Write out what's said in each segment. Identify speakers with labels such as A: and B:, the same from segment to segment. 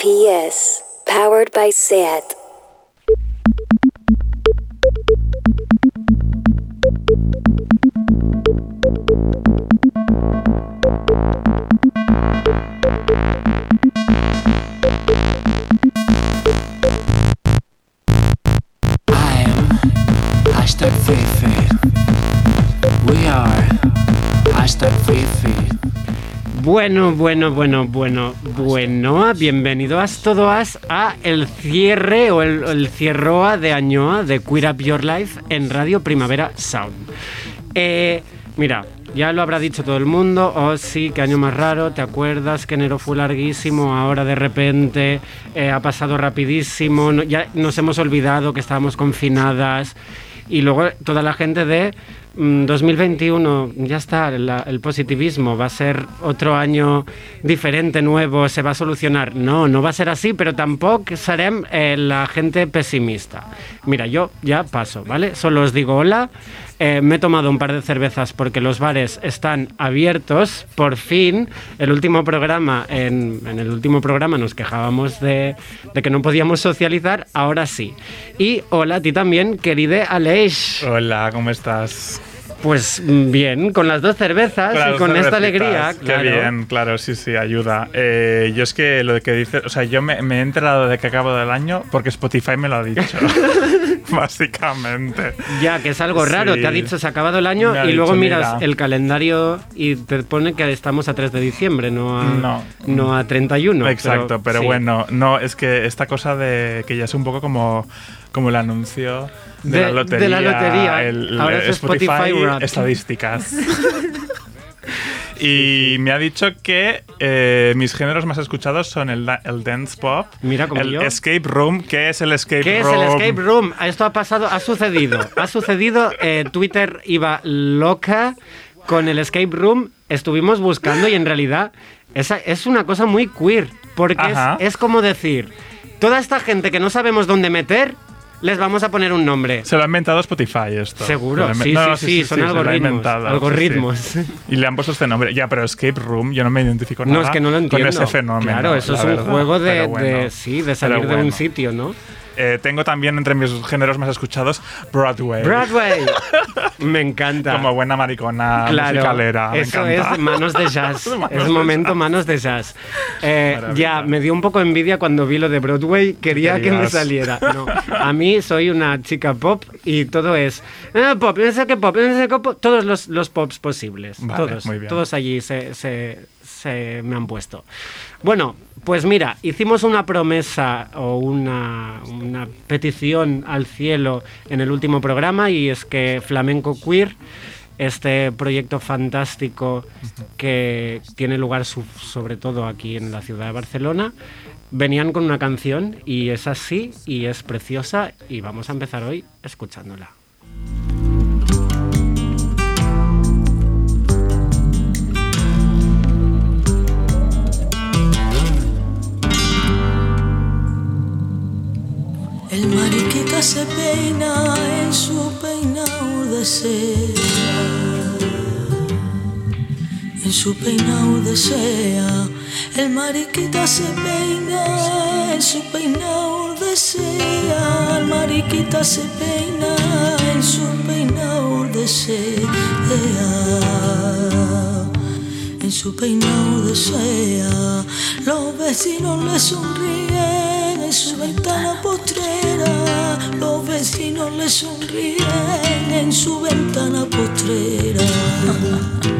A: PS, powered by SAT.
B: Bueno, bueno, bueno, bueno, bueno, bienvenidos todos a el cierre o el, el de Añoa de Queer Up Your Life en Radio Primavera Sound. Eh, mira, ya lo habrá dicho todo el mundo, oh sí, qué año más raro, ¿te acuerdas que enero fue larguísimo? Ahora de repente eh, ha pasado rapidísimo, ya nos hemos olvidado que estábamos confinadas y luego toda la gente de mm, 2021, ya está, el positivismo va a ser otro año diferente, nuevo, se va a solucionar. No, no va a ser así, pero tampoco serem eh, la gente pesimista. Mira, yo ya paso, ¿vale? Solo os digo hola. Eh, me he tomado un par de cervezas porque los bares están abiertos, por fin. El último programa, en, el último programa nos quejábamos de, de que no podíamos socializar, ahora sí. Y hola a ti también, querida Aleix.
C: Hola, ¿cómo estás?
B: Pues bien, con las dos cervezas y con esta alegría.
C: Qué
B: claro.
C: bien, claro, sí, sí, ayuda. Eh, yo es que lo que dices, o sea, yo me, me he enterado de que acabo del año porque Spotify me lo ha dicho. Básicamente.
B: Ya, que es algo raro,
C: Sí.
B: te ha dicho se ha acabado el año y luego
C: dicho,
B: miras
C: mira.
B: el calendario y te pone que estamos a 3 de diciembre, no a,
C: No.
B: no a 31.
C: Exacto, pero,
B: sí.
C: bueno, no, es que esta cosa de que ya es un poco como, como el anuncio de,
B: De-
C: la lotería.
B: de la lotería.
C: El,
B: Ahora es Spotify
C: estadísticas. Y me ha dicho que eh, mis géneros más escuchados son el, da- el dance pop,
B: Mira como
C: el
B: yo.
C: escape room. ¿Qué es el escape
B: ¿Qué es
C: room?
B: el escape room? Esto ha pasado, ha sucedido. Ha sucedido, eh, Twitter iba loca con el escape room. Estuvimos buscando y en realidad esa es una cosa muy queer. Porque es como decir, toda esta gente que no sabemos dónde meter, les vamos a poner un nombre.
C: Se lo ha inventado Spotify esto.
B: Seguro, sí,
C: no,
B: sí, sí, son algoritmos, algoritmos.
C: Y le han puesto este nombre. Ya, pero escape room, yo no me identifico nada
B: No, es que no lo entiendo.
C: con ese fenómeno.
B: Claro, eso es un
C: verdad.
B: juego de,
C: Pero bueno,
B: de- sí, de salir de un sitio, ¿no?
C: Eh, tengo también entre mis géneros más escuchados Broadway.
B: Broadway. Me encanta.
C: Como buena maricona
B: Claro,
C: musicalera. me
B: eso
C: encanta.
B: es manos de jazz.
C: Manos
B: es
C: de
B: momento
C: jazz.
B: manos de jazz. Eh, ya, me dio un poco envidia cuando vi lo de Broadway. Quería que me saliera. No, a mí soy una chica pop y todo es eh, pop, no sé qué pop, no sé qué pop, todos los, los pops posibles.
C: Vale,
B: todos,
C: muy bien.
B: todos allí se, se- se me han puesto. Bueno, pues mira, hicimos una promesa o una, petición al cielo en el último programa y es que Flamenco Queer, este proyecto fantástico que tiene lugar su- sobre todo aquí en la ciudad de Barcelona, venían con una canción y es así y es preciosa y vamos a empezar hoy escuchándola.
D: El mariquita se peina en su peinado de seda. En su peinado de sea. El mariquita se peina en su peinado de sea. El mariquita se peina en su peinado de sea en su peinado de sea. Los vecinos le sonríen en su ventana postrera. Los vecinos le sonríen en su ventana postrera.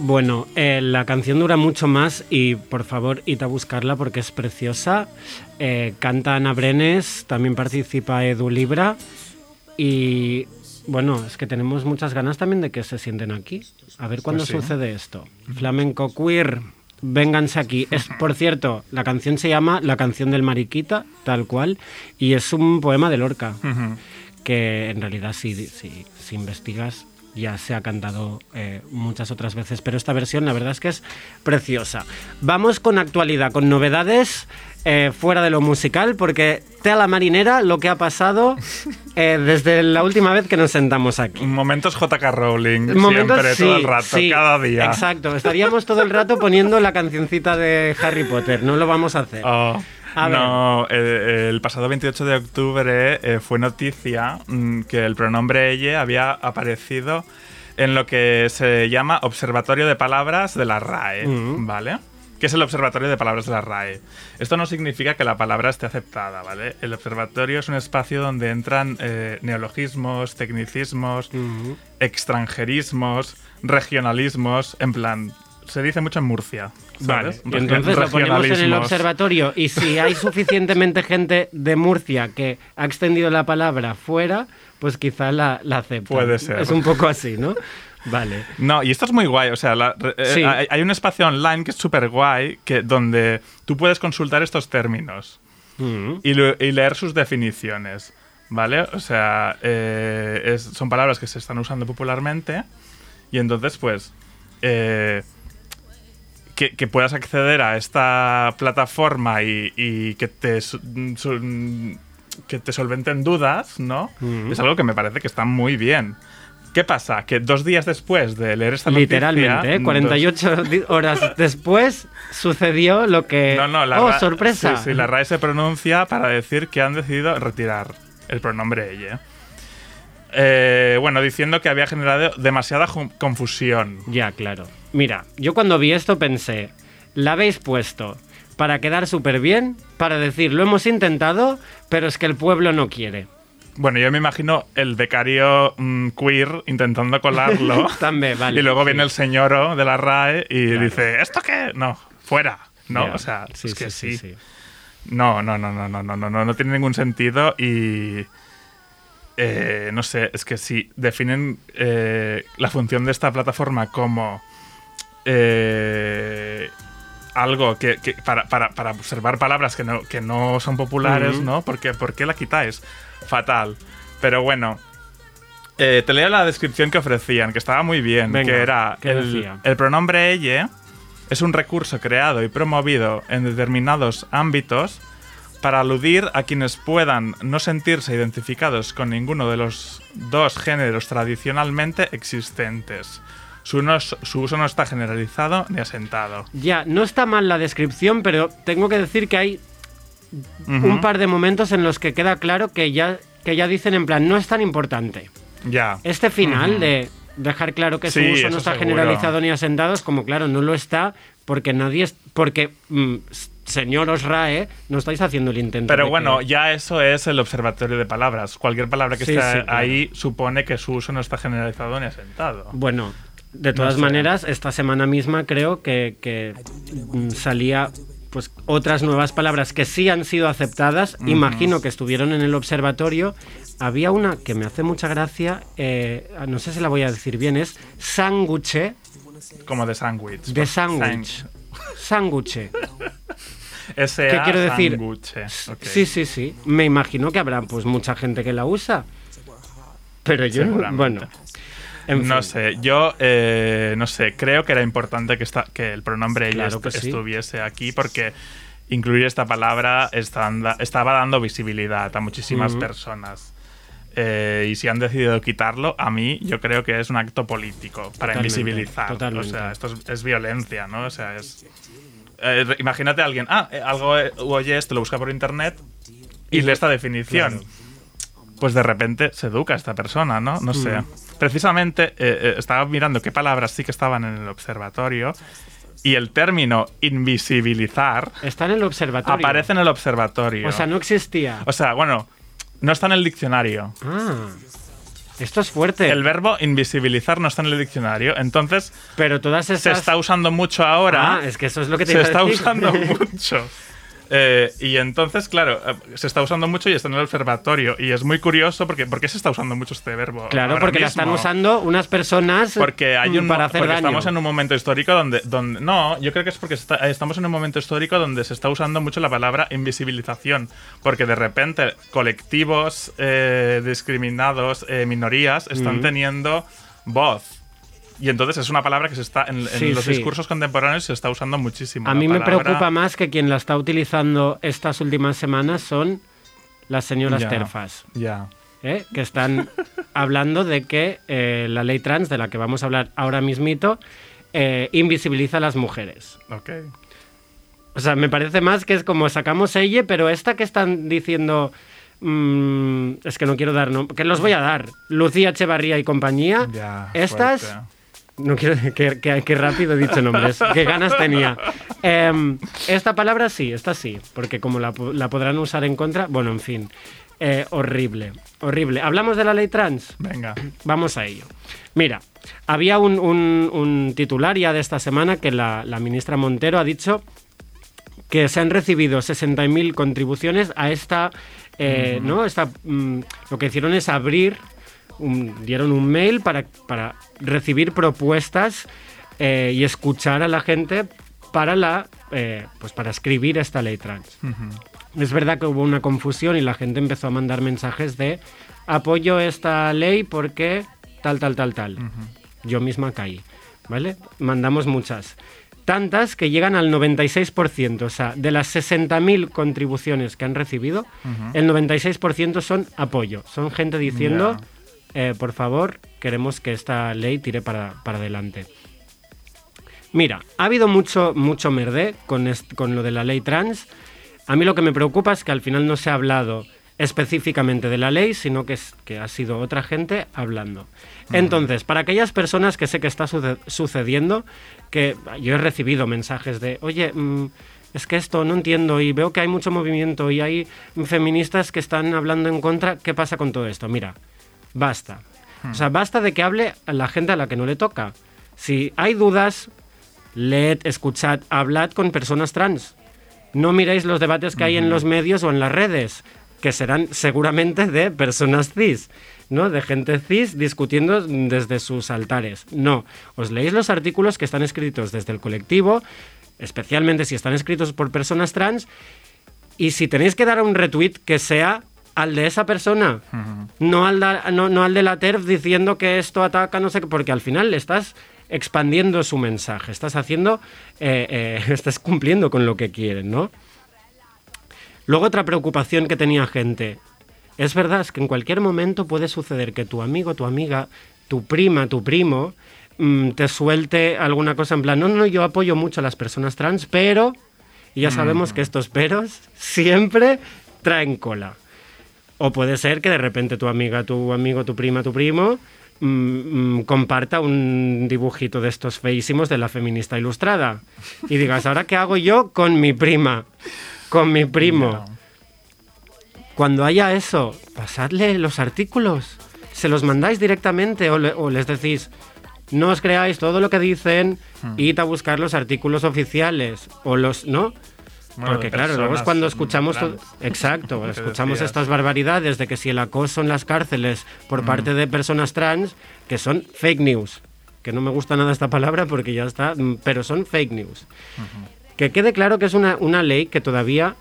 B: Bueno, eh, la canción dura mucho más y por favor id a buscarla porque es preciosa. Eh, canta Ana Brenes, también participa Edu Libra y bueno, es que tenemos muchas ganas también de que se sienten aquí. A ver cuándo
C: Pues sí.
B: sucede esto. Flamenco queer, vénganse aquí. Es, por cierto, la canción se llama La canción del mariquita, tal cual, y es un poema de Lorca que en realidad si, si, si investigas ya se ha cantado eh, muchas otras veces, pero esta versión la verdad es que es preciosa. Vamos con actualidad, con novedades. Eh, fuera de lo musical, porque te a la marinera lo que ha pasado eh, desde la última vez que nos sentamos aquí.
C: Momentos JK Rowling,
B: Momentos,
C: siempre,
B: sí,
C: todo el rato,
B: sí,
C: cada día.
B: Exacto, estaríamos todo el rato poniendo la cancioncita de Harry Potter, no lo vamos a hacer.
C: Oh, no, eh, el pasado 28 de octubre eh, fue noticia mm, que el pronombre ella había aparecido en lo que se llama Observatorio de Palabras de la RAE,
B: Mm.
C: ¿vale? ¿Qué es el Observatorio de Palabras de la RAE? Esto no significa que la palabra esté aceptada, ¿vale? El observatorio es un espacio donde entran eh, neologismos, tecnicismos, extranjerismos, regionalismos, en plan, se dice mucho en Murcia.
B: Vale, entonces lo ponemos en el observatorio y si hay suficientemente gente de Murcia que ha extendido la palabra fuera, pues quizá la, la acepta.
C: Puede ser.
B: Es un poco así, ¿no? Vale.
C: No, y esto es muy guay. O sea, la- eh,
B: Sí.
C: hay, hay un espacio online que es súper guay, que, donde tú puedes consultar estos términos
B: Mm.
C: y, lo- y leer sus definiciones. ¿Vale? O sea, eh, es- son palabras que se están usando popularmente y entonces, pues, eh, que, que puedas acceder a esta plataforma y, y que te su- su- que te solventen dudas, ¿no?
B: Ujú.
C: Es algo que me parece que está muy bien. ¿Qué pasa? Que dos días después de leer esta noticia...
B: Literalmente, ¿eh?
C: dos-
B: 48 di- horas después sucedió lo que...
C: No, no, la
B: ¡Oh,
C: Ra-
B: sorpresa!
C: Sí, sí, la RAE se pronuncia para decir que han decidido retirar el pronombre ella. Eh, bueno, diciendo que había generado demasiada confusión.
B: Ya, claro. Mira, yo cuando vi esto pensé, la habéis puesto para quedar súper bien, para decir, lo hemos intentado, pero es que el pueblo no quiere.
C: Bueno, yo me imagino el becario mm, queer intentando colarlo.
B: También, vale.
C: y luego viene el señoro de la RAE y
B: Claro.
C: dice, ¿esto qué? No, fuera. No, o sea,
B: Sí,
C: es que
B: sí.
C: No, no, no, no, no, no, no, no, no tiene ningún sentido y eh, no sé, es que si definen eh, la función de esta plataforma como eh, algo que, que para, para- para observar palabras que no, que no son populares. ¿no? Porque, ¿Por qué la quitáis? Fatal. Pero bueno, eh, te leo la descripción que ofrecían, que estaba muy bien,
B: Venga,
C: que era
B: ¿qué
C: el, pronombre ella es un recurso creado y promovido en determinados ámbitos para aludir a quienes puedan no sentirse identificados con ninguno de los dos géneros tradicionalmente existentes. Su, no- su uso no está generalizado ni asentado.
B: Ya, no está mal la descripción, pero tengo que decir que hay Un par de momentos en los que queda claro que ya, que ya dicen en plan, no es tan importante.
C: Ya.
B: Este final de dejar claro que su uso
C: eso
B: no está
C: seguro.
B: generalizado ni asentado es como, claro, no lo está porque nadie es... Porque, mm, señor Osrae, no estáis haciendo el intento.
C: Pero bueno,
B: que-
C: ya eso es el observatorio de palabras. Cualquier palabra que
B: Sí,
C: esté
B: sí, claro.
C: ahí supone que su uso no está generalizado ni asentado.
B: Bueno, de todas
C: sé.
B: maneras, esta semana misma creo que, que, mm, salía pues otras nuevas palabras que sí han sido aceptadas. Imagino que estuvieron en el observatorio. Había una que me hace mucha gracia, eh, no sé si la voy a decir bien, es sanguche
C: Como de sándwich.
B: de sándwich. Sanguche.
C: S.A.
B: ¿Qué quiero decir? Sí, sí, sí. Me imagino que habrá pues mucha gente que la usa. Pero yo, bueno. En
C: no
B: fin.
C: sé, yo eh, no sé, creo que era importante que, esta, que el pronombre ella
B: Claro que
C: est-
B: sí.
C: estuviese aquí porque incluir esta palabra estaba dando visibilidad a muchísimas personas. Eh, y si han decidido quitarlo, a mí yo creo que es un acto político para
B: Totalmente,
C: invisibilizar.
B: totalmente.
C: O sea, esto es, es violencia, ¿no? O sea, es... eh, imagínate a alguien, ah, eh, algo oye esto, lo busca por internet y lee esta definición. Pues de repente se educa esta persona, ¿no? No sé. Precisamente eh, eh, estaba mirando qué palabras sí que estaban en el observatorio y el término invisibilizar
B: Está en el observatorio.
C: aparece en el observatorio.
B: O sea, no existía.
C: O sea, bueno, no está en el diccionario.
B: Ah, esto es fuerte.
C: El verbo invisibilizar no está en el diccionario, entonces
B: pero todas
C: se
B: estas...
C: está usando mucho ahora.
B: Ah, es que eso es lo que te
C: se
B: iba a
C: está
B: decir.
C: usando mucho. Eh, y entonces, claro, eh, se está usando mucho y está en el observatorio. Y es muy curioso porque ¿por qué se está usando mucho este verbo?
B: Claro, porque la
C: mismo?
B: están usando unas personas
C: Porque hay
B: mm,
C: un
B: para hacer
C: porque
B: daño.
C: estamos en un momento histórico donde, donde no, yo creo que es porque está- estamos en un momento histórico donde se está usando mucho la palabra invisibilización, porque de repente colectivos eh, discriminados, eh, minorías están
B: Ujú.
C: teniendo voz. Y entonces es una palabra que se está en, en
B: Sí,
C: los
B: sí.
C: discursos contemporáneos se está usando muchísimo.
B: A mí me preocupa más que quien la está utilizando estas últimas semanas son las señoras terfas,
C: Ya.
B: ¿eh? que están hablando de que eh, la ley trans, de la que vamos a hablar ahora mismito, eh, invisibiliza a las mujeres.
C: Ok.
B: O sea, me parece más que es como sacamos ella, pero esta que están diciendo... mm, es que no quiero dar, no, que los voy a dar. Lucía Echevarría y compañía.
C: Ya.
B: estas...
C: fuerte.
B: No quiero que, que- que rápido he dicho nombres, qué ganas tenía. Em, esta palabra sí, esta sí, porque como la, la podrán usar en contra, bueno, en fin, Eh, horrible, horrible. ¿Hablamos de la ley trans?
C: Venga.
B: Vamos a ello. Mira, había un, un- un titular ya de esta semana que la, la ministra Montero ha dicho que se han recibido 60.000 contribuciones a esta, eh, ¿no? Esta, mm, lo que hicieron es abrir, un- dieron un mail para, para recibir propuestas eh, y escuchar a la gente para la, eh, pues para escribir esta ley trans. Es verdad que hubo una confusión y la gente empezó a mandar mensajes de apoyo esta ley porque tal, tal, tal, tal. Yo misma caí, ¿vale? Mandamos muchas. Tantas que llegan al 96%, o sea, de las 60.000 contribuciones que han recibido, el 96% son apoyo. Son gente diciendo, eh, por favor, queremos que esta ley tire para, para adelante. Mira, ha habido mucho, mucho merdé con, con lo de la ley trans. A mí lo que me preocupa es que al final no se ha hablado específicamente de la ley, sino que, es, que ha sido otra gente hablando. Entonces, para aquellas personas que sé que está suce- sucediendo, que yo he recibido mensajes de, oye, mm, es que esto no entiendo y veo que hay mucho movimiento y hay feministas que están hablando en contra, ¿qué pasa con todo esto? Mira, basta. O sea, basta de que hable a la gente a la que no le toca. Si hay dudas, leed, escuchad, hablad con personas trans. No miréis los debates que hay en los medios o en las redes, que serán seguramente de personas cis, ¿no? De gente cis discutiendo desde sus altares. No, os leéis los artículos que están escritos desde el colectivo, especialmente si están escritos por personas trans, y si tenéis que dar un retweet que sea al de esa persona, no, al da- no, no al de la TERF diciendo que esto ataca, no sé qué, porque al final le estás expandiendo su mensaje, estás haciendo, eh, eh, estás cumpliendo con lo que quieren, ¿no? Luego otra preocupación que tenía gente. Es verdad, es que en cualquier momento puede suceder que tu amigo, tu amiga, tu prima, tu primo, mm, te suelte alguna cosa en plan, no, no, yo apoyo mucho a las personas trans, pero... Y ya sabemos que estos peros siempre traen cola. O puede ser que de repente tu amiga, tu amigo, tu prima, tu primo mm, mm, comparta un dibujito de estos feísimos de la feminista ilustrada. Y digas, ¿ahora qué hago yo con mi prima? Con mi primo. Cuando haya eso, pasadle los artículos. Se los mandáis directamente o, le- o les decís, no os creáis todo lo que dicen, id a buscar los artículos oficiales. O los, ¿no? Porque claro, luego es cuando escuchamos... Exacto, escuchamos estas barbaridades de que si el acoso en las cárceles por parte de personas trans, que son fake news. Que no me gusta nada esta palabra porque ya está, mm, pero son fake news. Que quede claro que es una, una ley que todavía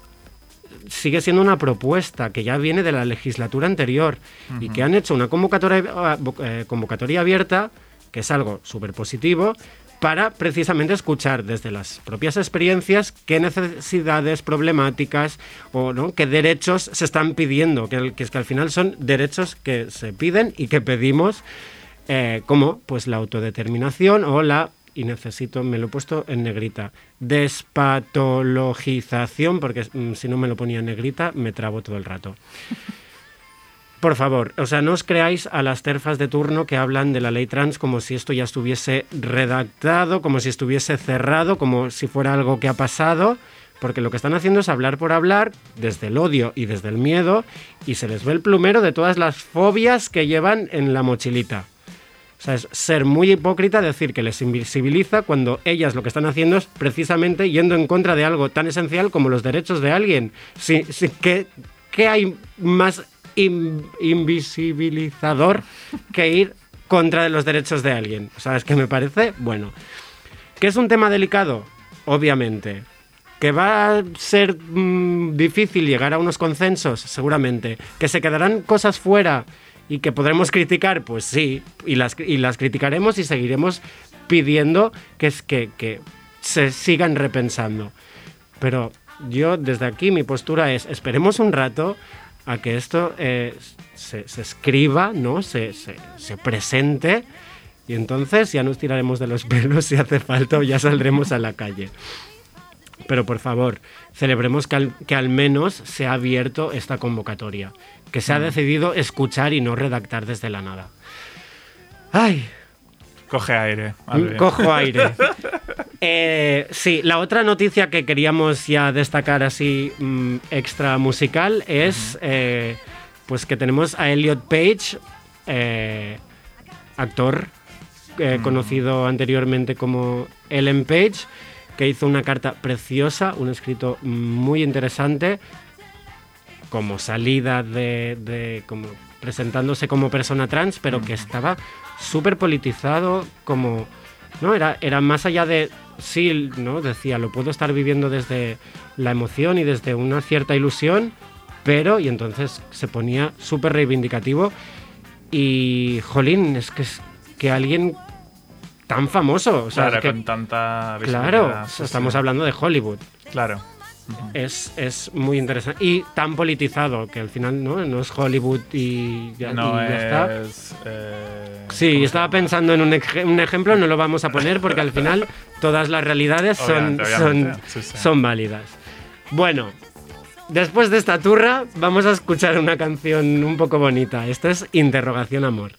B: sigue siendo una propuesta que ya viene de la legislatura anterior y que han hecho una convocatoria, vo- eh, convocatoria abierta, que es algo súper positivo, para precisamente escuchar desde las propias experiencias qué necesidades, problemáticas o ¿no? qué derechos se están pidiendo, que, es que al final son derechos que se piden y que pedimos, eh, como pues la autodeterminación o la y necesito, me lo he puesto en negrita, despatologización, porque mm, si no me lo ponía en negrita me trabo todo el rato. Por favor, o sea, no os creáis a las terfas de turno que hablan de la ley trans como si esto ya estuviese redactado, como si estuviese cerrado, como si fuera algo que ha pasado, porque lo que están haciendo es hablar por hablar, desde el odio y desde el miedo, y se les ve el plumero de todas las fobias que llevan en la mochilita. O sea, es ser muy hipócrita decir que les invisibiliza cuando ellas lo que están haciendo es precisamente yendo en contra de algo tan esencial como los derechos de alguien. Sí, ¿qué, qué hay más in- invisibilizador que ir contra los derechos de alguien? O sea, es que me parece, bueno, que es un tema delicado, obviamente. Que va a ser mm, difícil llegar a unos consensos, seguramente. Que se quedarán cosas fuera y que podremos criticar, pues sí, y las, y las criticaremos y seguiremos pidiendo que, es, que, que se sigan repensando. Pero yo desde aquí mi postura es, esperemos un rato a que esto eh, se, se escriba, ¿no? se, se, se presente y entonces ya nos tiraremos de los pelos si hace falta o ya saldremos a la calle. Pero por favor, celebremos que al, que al menos se ha abierto esta convocatoria, que se ha decidido escuchar y no redactar desde la nada. Ay,
C: Coge aire. Adri.
B: cojo aire. Eh, sí, la otra noticia que queríamos ya destacar así mm, extra musical es eh, pues que tenemos a Elliot Page, eh, actor eh, conocido anteriormente como Ellen Page, que hizo una carta preciosa, un escrito muy interesante, como salida de, de- como presentándose como persona trans, pero que estaba súper politizado, como no era era más allá de sí, no decía lo puedo estar viviendo desde la emoción y desde una cierta ilusión, pero y entonces se ponía súper reivindicativo. Y jolín es que es que alguien tan famoso, o sea,
C: claro,
B: es que-
C: con tanta
B: claro,
C: sí,
B: estamos hablando de Hollywood.
C: Claro.
B: Es, es muy interesante y tan politizado que al final no, no es Hollywood y ya,
C: no
B: y ya está.
C: es. eh,
B: Sí,
C: ¿cómo se
B: estaba pensando en un, ej- un ejemplo, no lo vamos a poner porque al final todas las realidades son,
C: Obviamente,
B: son,
C: obviamente, sí, sí.
B: son válidas. Bueno, después de esta turra vamos a escuchar una canción un poco bonita. Esto es Interrogación Amor.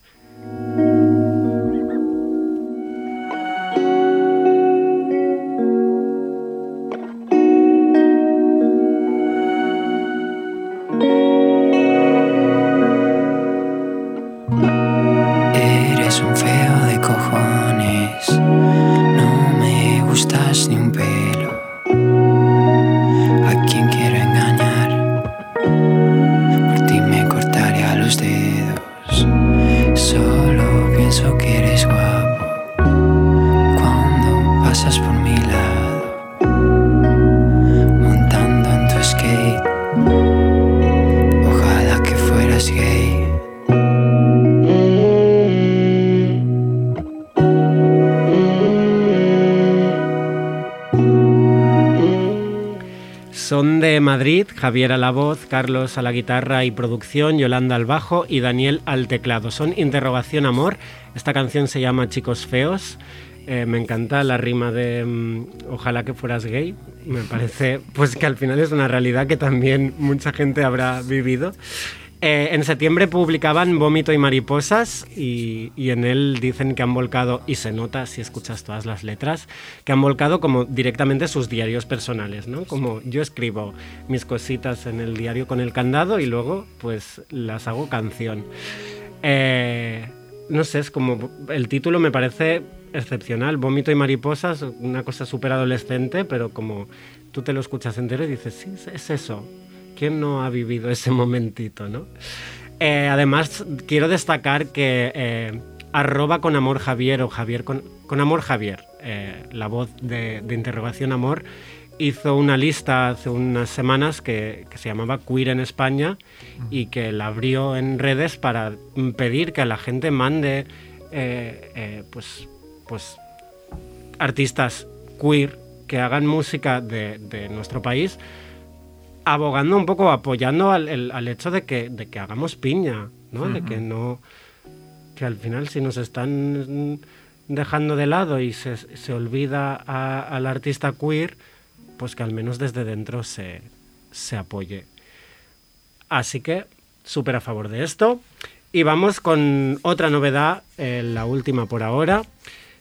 E: De
B: Madrid, Javier a la voz, Carlos a la guitarra y producción, Yolanda al bajo y Daniel al teclado. Son Interrogación Amor. Esta canción se llama Chicos Feos. Eh, me encanta la rima de mm, Ojalá que fueras gay. Me parece pues que al final es una realidad que también mucha gente habrá vivido. Eh, en septiembre publicaban Vómito y Mariposas y, en él dicen que han volcado, y se nota si escuchas todas las letras, que han volcado como directamente sus diarios personales, ¿no? Como yo escribo mis cositas en el diario con el candado y luego pues las hago canción. Eh, no sé, es como el título me parece excepcional, Vómito y Mariposas, una cosa súper adolescente, pero como tú te lo escuchas entero y dices, sí, es eso. ¿Quién no ha vivido ese momentito, no? Eh, además, quiero destacar que eh, arroba con amor Javier o Javier con, amor Javier, eh, la voz de, interrogación amor, hizo una lista hace unas semanas que, se llamaba Queer en España y que la abrió en redes para pedir que la gente mande eh, pues, pues artistas queer que hagan música de nuestro país abogando un poco, apoyando al, el- al hecho de que, de que hagamos piña, ¿no? De que no. Que al final, si nos están dejando de lado y se, se olvida a- al artista queer, pues que al menos desde dentro se, se apoye. Así que, súper a favor de esto. Y vamos con otra novedad, eh, la última por ahora.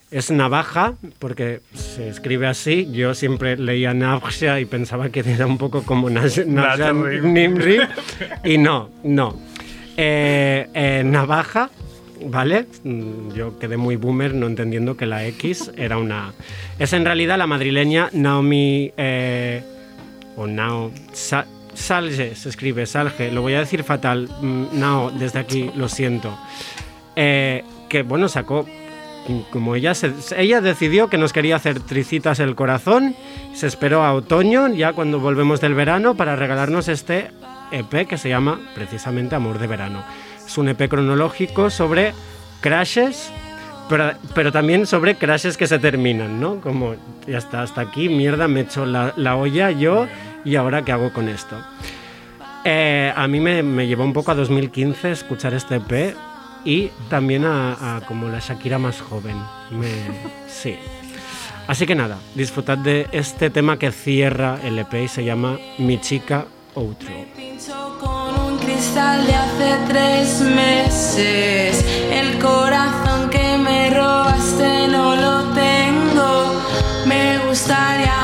B: Es navaja, porque se escribe así. Yo siempre leía navaja y pensaba que era un poco como
C: Rim.
B: Nimri. Y no, no. Eh, eh, navaja, ¿vale? Mm, Yo quedé muy boomer no entendiendo que la X era una... Es en realidad la madrileña Naomi... eh, o Nao... Sa- Salge, se escribe, Salge. Lo voy a decir fatal. Mm, Nao, desde aquí, lo siento. Que, bueno, sacó... Como ella, ella decidió que nos quería hacer tricitas el corazón, se esperó a otoño, ya cuando volvemos del verano, para regalarnos este EP que se llama precisamente Amor de Verano. Es un EP cronológico sobre crashes, pero, también sobre crashes que se terminan, ¿no? Como, ya está, hasta aquí, mierda, me echo la, la olla yo y ahora qué hago con esto. Eh, a mí me, me llevó un poco a 2015 escuchar este EP y también a, a como la Shakira más joven. Me- sí. Así que nada, disfrutad de este tema que cierra el EP y se llama Mi chica outro.
D: Con un cristal de hace tres meses. El corazón que me robaste no lo tengo. Me gustaría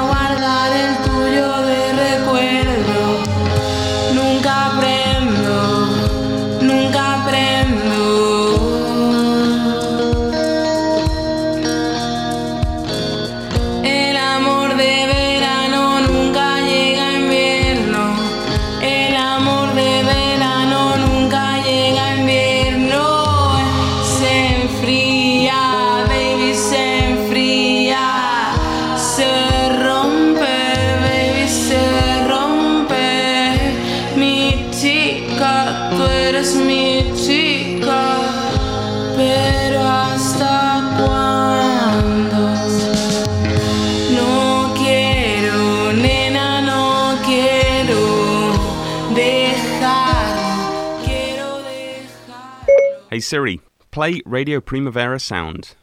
F: Siri, play Radio Primavera Sound.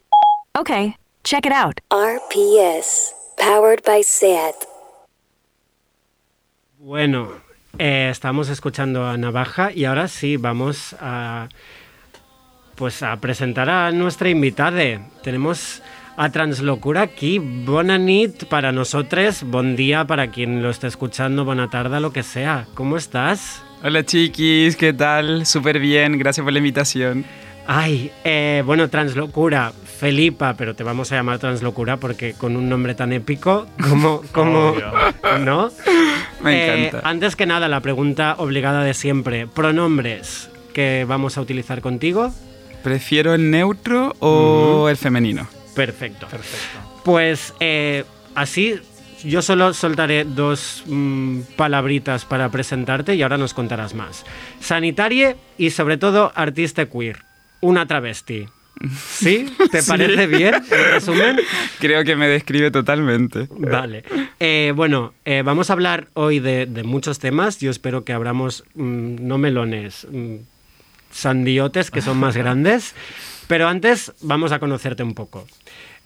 G: Okay, check it out.
A: RPS. Powered by SAT.
B: Bueno, eh, estamos escuchando a Navaja y ahora sí vamos a pues a presentar a nuestra invitada. Tenemos a Translocura aquí. Bona nit para nosotros, bon día para quien lo esté escuchando, buena tarde, lo que sea. ¿Cómo estás?
H: Hola chiquis, ¿qué tal? Súper bien, gracias por la invitación.
B: Ay, eh, bueno, Translocura, Felipa, pero te vamos a llamar Translocura porque con un nombre tan épico como, como. ¿no?
H: Me
B: Eh,
H: encanta.
B: antes que nada, la pregunta obligada de siempre, pronombres que vamos a utilizar contigo.
H: ¿Prefiero el neutro o el femenino?
B: Perfecto.
C: Perfecto.
B: Pues eh, así yo solo soltaré dos mm, palabritas para presentarte y ahora nos contarás más. Sanitarie y sobre todo artista queer, una travesti. ¿Sí? ¿Te
H: Sí.
B: parece bien el resumen?
H: Creo que me describe totalmente.
B: Vale. Eh, bueno, eh, vamos a hablar hoy de, de muchos temas. Yo espero que abramos mm, no melones, mm, sandiotes que son más grandes. Pero antes vamos a conocerte un poco.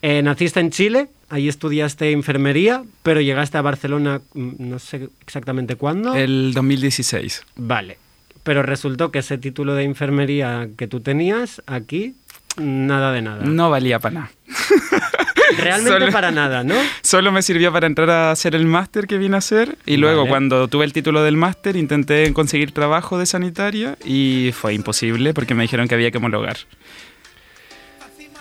B: Eh, naciste en Chile, ahí estudiaste enfermería, pero llegaste a Barcelona, mm, no sé exactamente cuándo.
H: El 2016.
B: Vale. Pero resultó que ese título de enfermería que tú tenías aquí, nada de nada.
H: No valía para nada.
B: Realmente
H: solo-
B: para nada, ¿no?
H: Solo me sirvió para entrar a hacer el máster que vine a hacer y luego
B: Vale.
H: cuando tuve el título del máster intenté conseguir trabajo de sanitaria y fue imposible porque me dijeron que había que homologar.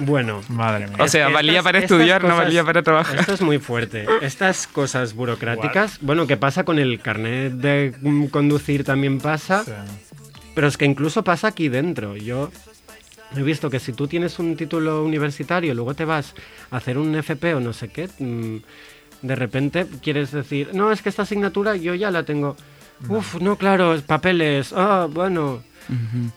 B: Bueno,
C: Madre mía.
H: O sea,
B: Estas-
H: valía para estudiar, no valía para trabajar.
B: Esto es muy fuerte. Estas cosas burocráticas, bueno, ¿qué pasa con el carnet de mm, conducir? También pasa,
C: Sí.
B: pero es que incluso pasa aquí dentro. Yo he visto que si tú tienes un título universitario, luego te vas a hacer un FP o no sé qué, mm, de repente quieres decir, no, es que esta asignatura yo ya la tengo. Uf, no, claro, es papeles. Ah, bueno.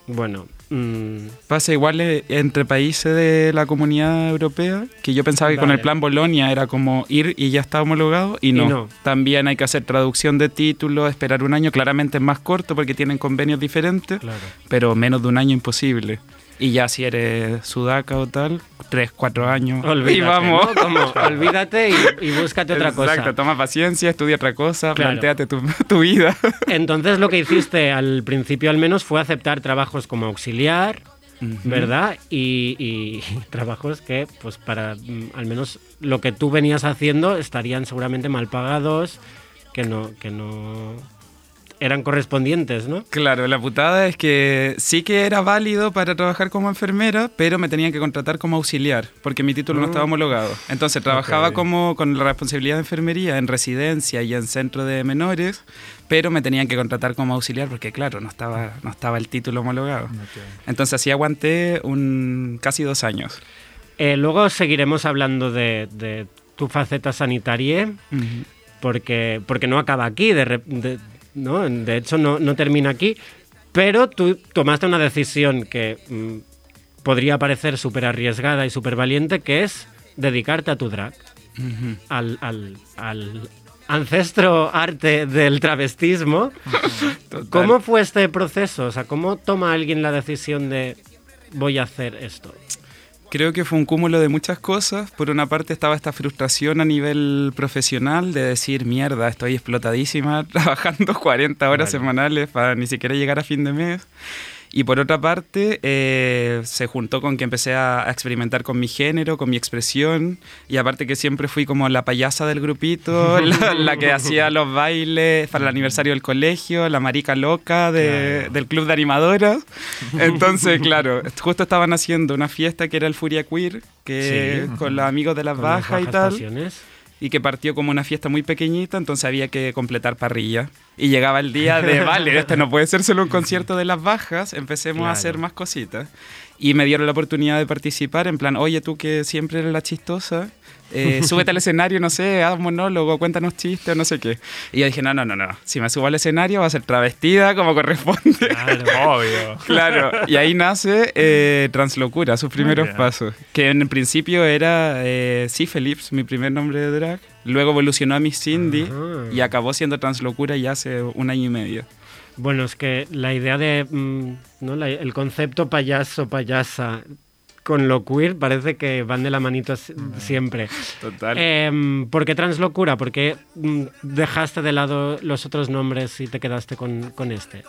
B: Bueno. Mm,
H: Pasa igual eh, entre países de la comunidad europea, que yo pensaba que con el plan Bolonia era como ir y ya está homologado, y no.
B: no.
H: También hay que hacer traducción de título, esperar un año, claramente es más corto porque tienen convenios diferentes,
B: claro.
H: pero menos de un año imposible. Y ya si eres sudaca o tal, tres, cuatro años.
B: Olvídate,
H: y vamos.
B: ¿no? Como, olvídate y, y búscate otra cosa.
H: Exacto, toma paciencia, estudia otra cosa,
B: Claro.
H: planteate tu, tu vida.
B: Entonces lo que hiciste al principio al menos fue aceptar trabajos como auxiliar, ¿verdad? Y, y trabajos que, pues para mm, al menos lo que tú venías haciendo estarían seguramente mal pagados, que no, que no eran correspondientes, ¿no?
H: Claro, la putada es que sí que era válido para trabajar como enfermera, pero me tenían que contratar como auxiliar, porque mi título no estaba homologado. Entonces trabajaba como con la responsabilidad de enfermería en residencia y en centro de menores, pero me tenían que contratar como auxiliar porque claro, no estaba, no estaba el título homologado. Entonces así aguanté un casi dos años.
B: Eh, luego seguiremos hablando de, de tu faceta sanitaria, porque, porque no acaba aquí, de, de- ¿no? de hecho no, no termina aquí. Pero tú tomaste una decisión que mm, podría parecer súper arriesgada y súper valiente, que es dedicarte a tu drag, al, al- al ancestro arte del travestismo. ¿Cómo fue este proceso? O sea, ¿cómo toma alguien la decisión de voy a hacer esto?
H: Creo que fue un cúmulo de muchas cosas. Por una parte estaba esta frustración a nivel profesional de decir, mierda, estoy explotadísima trabajando 40 horas
B: Vale.
H: semanales para ni siquiera llegar a fin de mes. Y por otra parte, eh, se juntó con que empecé a, a experimentar con mi género, con mi expresión, y aparte que siempre fui como la payasa del grupito, la, la que hacía los bailes para el aniversario del colegio, la marica loca de- del club de animadoras. Entonces, claro, justo estaban haciendo una fiesta que era el Furia Queer, que
B: Sí.
H: con los amigos de las bajas y tal
B: pasiones.
H: Y que partió como una fiesta muy pequeñita, entonces había que completar parrilla. Y llegaba el día de, vale, este no puede ser solo un concierto de las bajas, empecemos
B: Claro.
H: a hacer más cositas. Y me dieron la oportunidad de participar, en plan, oye, tú que siempre eres la chistosa, eh, súbete al escenario, no sé, haz monólogo, cuéntanos chistes, no sé qué. Y yo dije, no, no, no, no, si me subo al escenario va a ser travestida como corresponde.
B: Claro.
C: Obvio.
H: Claro, y ahí nace eh, Translocura, sus primeros pasos. Que en principio era eh, sí, Phillips, mi primer nombre de drag. Luego evolucionó a Miss Cindy
B: Ajá.
H: y acabó siendo Translocura ya hace un año y medio.
B: Bueno, es que la idea de. mm, ¿no? El concepto payaso, payasa con lo queer parece que van de la manito s- siempre.
H: Total.
B: Em, ¿Por qué translocura? ¿Por qué mm, dejaste de lado los otros nombres y te quedaste con, con este?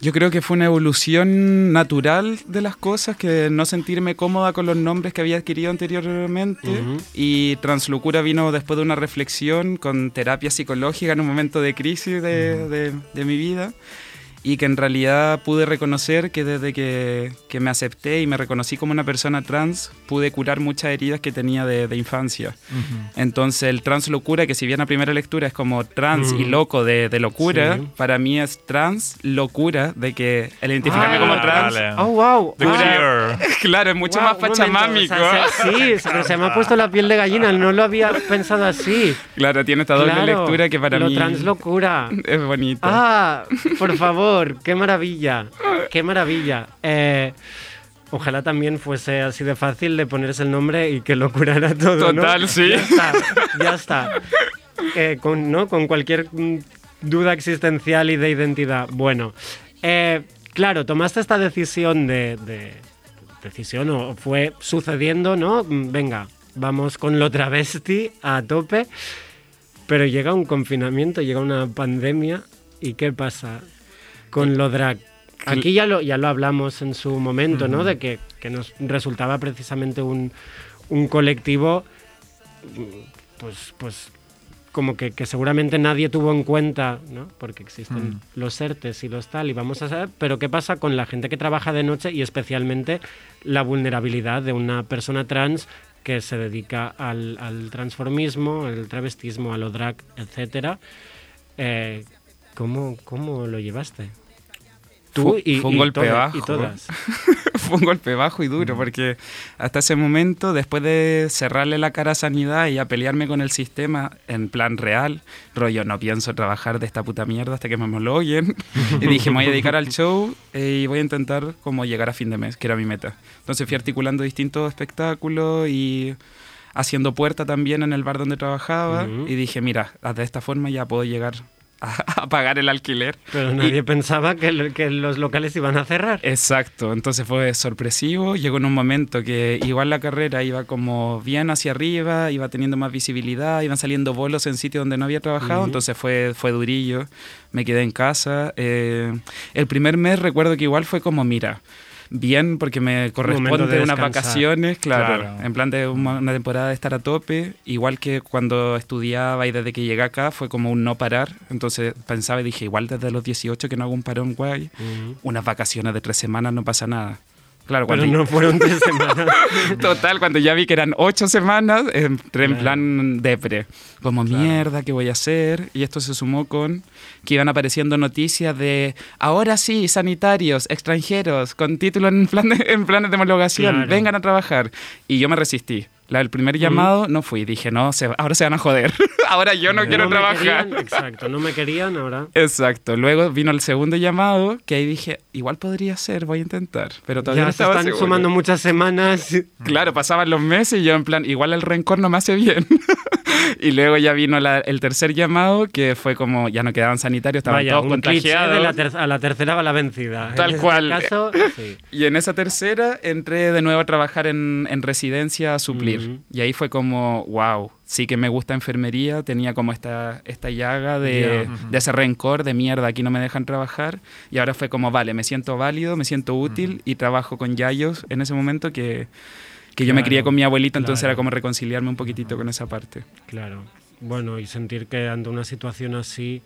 H: Yo creo que fue una evolución natural de las cosas, que no sentirme cómoda con los nombres que había adquirido anteriormente. Y Translocura vino después de una reflexión con terapia psicológica en un momento de crisis de, de- de mi vida. Y que en realidad pude reconocer que desde que, que me acepté y me reconocí como una persona trans, pude curar muchas heridas que tenía de, de infancia. Entonces el trans locura, que si bien a primera lectura es como trans y
B: Mm.
H: loco de, de locura,
B: Sí.
H: para mí es trans locura de que el identificarme
B: Ah,
H: como trans,
C: vale.
B: ¡Oh, wow!
C: The
B: Ah,
H: claro, es mucho
B: wow,
H: más pachamámico.
B: o sea, se- sí, pero se me ha puesto la piel de gallina, no lo había pensado así.
H: Claro, tiene esta doble
B: Claro,
H: lectura que para
B: lo
H: mí
B: translocura.
H: es bonito.
B: Ah, por favor, qué maravilla, qué maravilla. Eh, ojalá también fuese así de fácil de ponerse el nombre y que lo curara todo. ¿no?
H: Total, sí.
B: Ya está, ya está. Eh, con, ¿no? con cualquier mm, duda existencial y de identidad. Bueno, eh, claro, tomaste esta decisión de, de- decisión o fue sucediendo, ¿no? Mm, Venga, vamos con lo travesti a tope. Pero llega un confinamiento, llega una pandemia y ¿qué pasa con lo drag? Aquí ya lo, ya lo hablamos en su momento, ¿no? De que, que nos resultaba precisamente un, un colectivo, pues, pues como que, que seguramente nadie tuvo en cuenta, ¿no? Porque existen los ERTES y los tal, y vamos a saber, pero ¿qué pasa con la gente que trabaja de noche y especialmente la vulnerabilidad de una persona trans que se dedica al, al transformismo, al travestismo, a lo drag, etcétera? Eh, ¿cómo, ¿Cómo lo llevaste? Tú
H: Fue-
B: y,
H: fue un
B: y
H: golpe
B: todas-
H: bajo.
B: y todas.
H: Fue un golpe bajo y duro, porque hasta ese momento, después de cerrarle la cara a Sanidad y a pelearme con el sistema en plan real, rollo, no pienso trabajar de esta puta mierda hasta que me homologuen. y dije, me voy a dedicar al show eh, y voy a intentar como llegar a fin de mes, que era mi meta. Entonces fui articulando distintos espectáculos y haciendo puerta también en el bar donde trabajaba. Y dije, mira, de esta forma ya puedo llegar a, a pagar el alquiler.
B: Pero nadie pensaba que, lo- que los locales iban a cerrar.
H: Exacto, entonces fue sorpresivo, llegó en un momento que igual la carrera iba como bien hacia arriba, iba teniendo más visibilidad, iban saliendo bolos en sitios donde no había trabajado, entonces fue, fue durillo, me quedé en casa. eh, el primer mes recuerdo que igual fue como, mira, bien porque me corresponde
B: de
H: unas vacaciones, claro,
C: Claro.
H: en plan de una, temporada de estar a tope, igual que cuando estudiaba y desde que llegué acá fue como un no parar, entonces pensaba y dije, igual desde los 18 que no hago un parón guay, unas vacaciones de tres semanas no pasa nada. Claro,
B: Pero
H: cuando
B: no fueron tres semanas.
H: total, cuando ya vi que eran ocho semanas, entré en plan depre. Como mierda, ¿qué voy a hacer? Y esto se sumó con que iban apareciendo noticias de ahora sí, sanitarios, extranjeros, con título en, plan de- en planes de homologación,
B: Claro.
H: vengan a trabajar. Y yo me resistí. La del primer llamado no fui. Dije, no, se- ahora se van a joder. ahora yo no, quiero
B: me
H: trabajar.
B: querían, exacto, no me querían ahora.
H: Exacto. Luego vino el segundo llamado, que ahí dije, igual podría ser, voy a intentar. Pero todavía
B: Ya
H: no
B: se
H: estaba
B: están
H: seguro.
B: sumando muchas semanas.
H: Claro, pasaban los meses y yo en plan, igual el rencor no me hace bien. y luego ya vino la- el tercer llamado, que fue como, ya no quedaban sanitarios, estaban
B: Vaya,
H: todos
B: un
H: contagiados.
B: de la ter- a la tercera va la vencida.
H: Tal
B: en
H: cual.
B: caso, sí.
H: Y en esa tercera entré de nuevo a trabajar en, en residencia Y ahí fue como, wow, sí que me gusta enfermería, tenía como esta, esta llaga de, de ese rencor de mierda, aquí no me dejan trabajar. Y ahora fue como, vale, me siento válido, me siento útil y trabajo con Yayos en ese momento que, que yo me crié con mi abuelito, entonces
B: claro.
H: era como reconciliarme un poquitito con esa parte.
B: Claro. Bueno, y sentir que ante una situación así,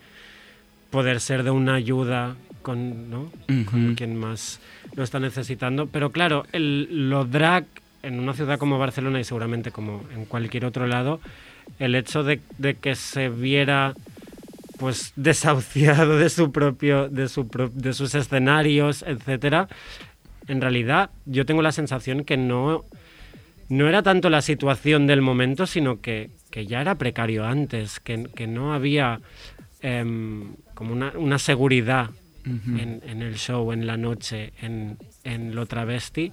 B: poder ser de una ayuda con, ¿no? con
H: Ujú.
B: quien más lo está necesitando. Pero claro, el, lo drag en una ciudad como Barcelona y seguramente como en cualquier otro lado, el hecho de, de que se viera pues desahuciado de su propio de su pro- de sus escenarios etcétera en realidad yo tengo la sensación que no no era tanto la situación del momento, sino que, que ya era precario antes, que, que no había em, como una, una seguridad
H: Ujú.
B: en, en el show, en la noche, en, en lo travesti.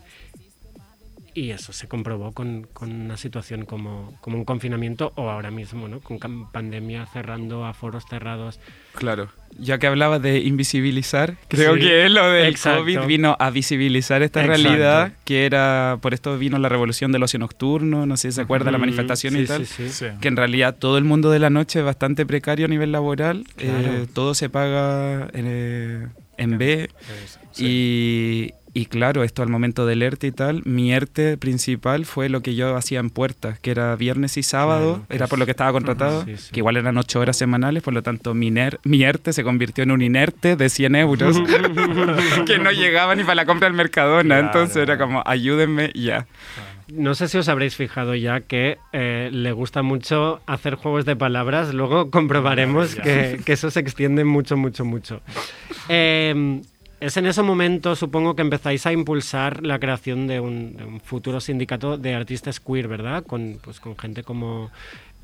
B: Y eso se comprobó con, con una situación como, como un confinamiento o ahora mismo, ¿no? Con pandemia cerrando, aforos cerrados.
H: Claro. Ya que hablabas de invisibilizar, creo
B: Sí,
H: que lo del
B: exacto.
H: COVID vino a visibilizar esta
B: Exacto.
H: realidad, que era, por esto vino la revolución del ocio nocturno, no sé si se acuerda, la
B: Mm,
H: manifestación
B: sí,
H: y tal.
B: sí, sí.
C: Sí.
H: Que en realidad todo el mundo de la noche es bastante precario a nivel laboral,
B: Claro.
H: eh, todo se paga eh, en B y, y claro, esto al momento del ERTE y tal, mi ERTE principal fue lo que yo hacía en puertas, que era viernes y sábado,
B: Claro,
H: era por lo que estaba contratado,
B: Sí, sí.
H: que igual eran ocho horas semanales, por lo tanto mi, ner- mi ERTE se convirtió en un inerte de 100 euros, que no llegaba ni para la compra del Mercadona,
C: Claro.
H: entonces era como, ayúdenme ya.
B: No sé si os habréis fijado ya que eh, le gusta mucho hacer juegos de palabras. Luego comprobaremos que, que eso se extiende mucho, mucho, mucho. Eh, es en ese momento, supongo que empezáis a impulsar la creación de un, de un futuro sindicato de artistas queer, ¿verdad? Con, pues, con gente como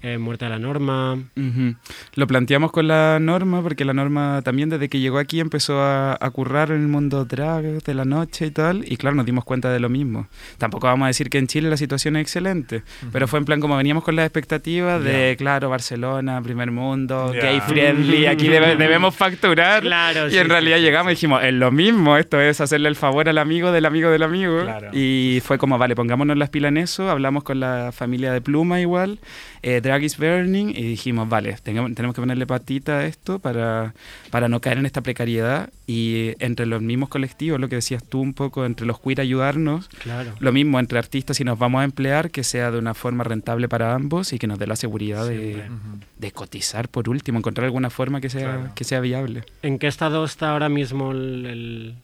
B: eh, Muerte a la Norma.
H: Ujú. Lo planteamos con la norma, porque la norma también desde que llegó aquí empezó a, a currar en el mundo drag de la noche y tal, y claro, nos dimos cuenta de lo mismo. Tampoco vamos a decir que en Chile la situación es excelente, pero fue en plan como veníamos con las expectativas de, claro, Barcelona, primer mundo,
C: Ya.
H: gay friendly, aquí debe- debemos facturar.
B: Claro,
H: y
B: sí,
H: en
B: sí,
H: realidad
B: sí,
H: llegamos y dijimos, es lo mismo, esto es hacerle el favor al amigo del amigo del amigo.
C: Claro.
H: Y fue como, vale, pongámonos las pilas en eso, hablamos con la familia de Pluma igual, eh, Drag is Burning, y dijimos, vale, tengamos- tenemos que ponerle patita a esto para, para no caer en esta precariedad. Y entre los mismos colectivos, lo que decías tú un poco, entre los queer ayudarnos,
B: Claro.
H: lo mismo entre artistas, si nos vamos a emplear, que sea de una forma rentable para ambos y que nos dé la seguridad de, de cotizar por último, encontrar alguna forma que sea,
C: Claro.
H: que sea viable.
B: ¿En qué estado está ahora mismo el- el-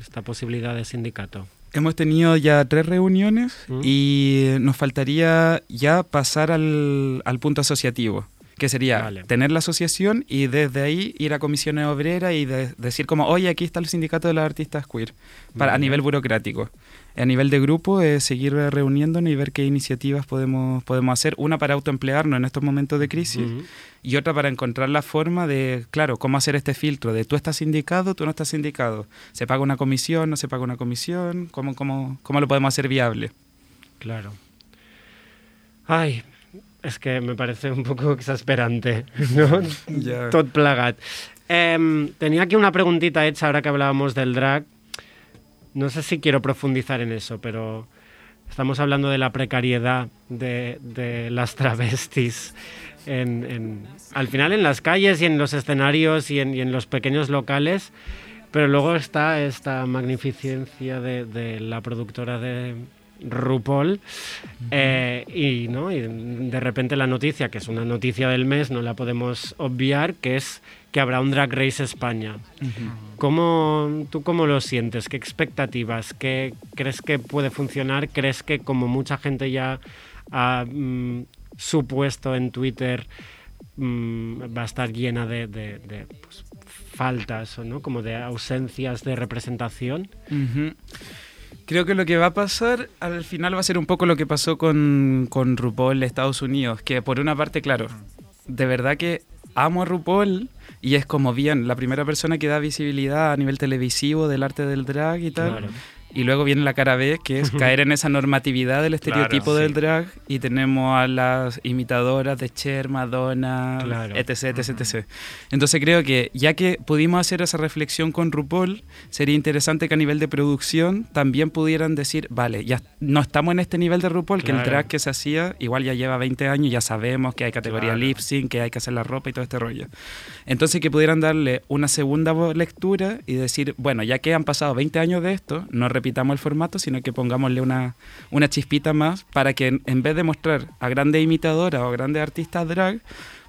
B: esta posibilidad de sindicato?
H: Hemos tenido ya tres reuniones
B: ¿Mm?
H: y nos faltaría ya pasar al, al punto asociativo, que sería
B: Vale.
H: tener la asociación y desde ahí ir a comisiones obreras y de- decir como, oye, aquí está el sindicato de los artistas queer, para, a nivel burocrático. A nivel de grupo, es seguir reuniéndonos y ver qué iniciativas podemos, podemos hacer. Una para autoemplearnos en estos momentos de crisis y otra para encontrar la forma de, claro, cómo hacer este filtro de tú estás indicado, tú no estás indicado. ¿Se paga una comisión, no se paga una comisión? ¿Cómo, cómo, cómo lo podemos hacer viable?
B: Claro. Ay, es que me parece un poco exasperante, ¿no? Tot plagat. Em, tenía aquí una preguntita hecha ahora que hablábamos del drag. No sé si quiero profundizar en eso, pero estamos hablando de la precariedad de, de las travestis. En, en- al final en las calles y en los escenarios y en, y en los pequeños locales, pero luego está esta magnificencia de, de la productora de RuPaul eh, y, ¿no? y de repente la noticia, que es una noticia del mes, no la podemos obviar, que es que habrá un Drag Race España. ¿Cómo, ¿Tú cómo lo sientes? ¿Qué expectativas? ¿Qué crees que puede funcionar? ¿Crees que como mucha gente ya ha mm, supuesto en Twitter mm, va a estar llena de, de- de, pues, faltas o no como de ausencias de representación?
H: Creo que lo que va a pasar al final va a ser un poco lo que pasó con, con RuPaul de Estados Unidos, que por una parte, claro, de verdad que amo a RuPaul y es como bien la primera persona que da visibilidad a nivel televisivo del arte del drag y tal. Y luego viene la cara B, que es caer en esa normatividad del estereotipo
C: Claro,
H: del
C: sí.
H: drag. Y tenemos a las imitadoras de Cher, Madonna,
B: Claro.
H: etc, etc, etc. Entonces creo que ya que pudimos hacer esa reflexión con RuPaul, sería interesante que a nivel de producción también pudieran decir, vale, ya no estamos en este nivel de RuPaul, que el
B: Claro.
H: drag que se hacía igual ya lleva 20 años, ya sabemos que hay categoría
C: Claro.
H: lip sync, que hay que hacer la ropa y todo este rollo. Entonces que pudieran darle una segunda lectura y decir, bueno, ya que han pasado 20 años de esto, no repitamos el formato, sino que pongámosle una, una chispita más para que en, en vez de mostrar a grandes imitadoras o grandes artistas drag,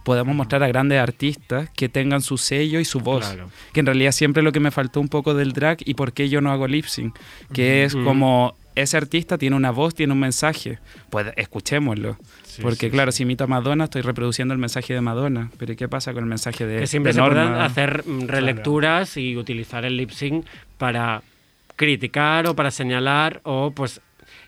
H: podamos mostrar a grandes artistas que tengan su sello y su voz.
B: Claro.
H: Que en realidad siempre lo que me faltó un poco del drag y por qué yo no hago lip sync, que es
B: Ujú.
H: como ese artista tiene una voz, tiene un mensaje, pues escuchémoslo.
B: Sí,
H: Porque
B: sí,
H: claro,
B: sí.
H: si imito a Madonna, estoy reproduciendo el mensaje de Madonna. Pero ¿y qué pasa con el mensaje de
B: que siempre
H: de
B: se puedan hacer mm, relecturas y utilizar el lip sync para criticar o para señalar o pues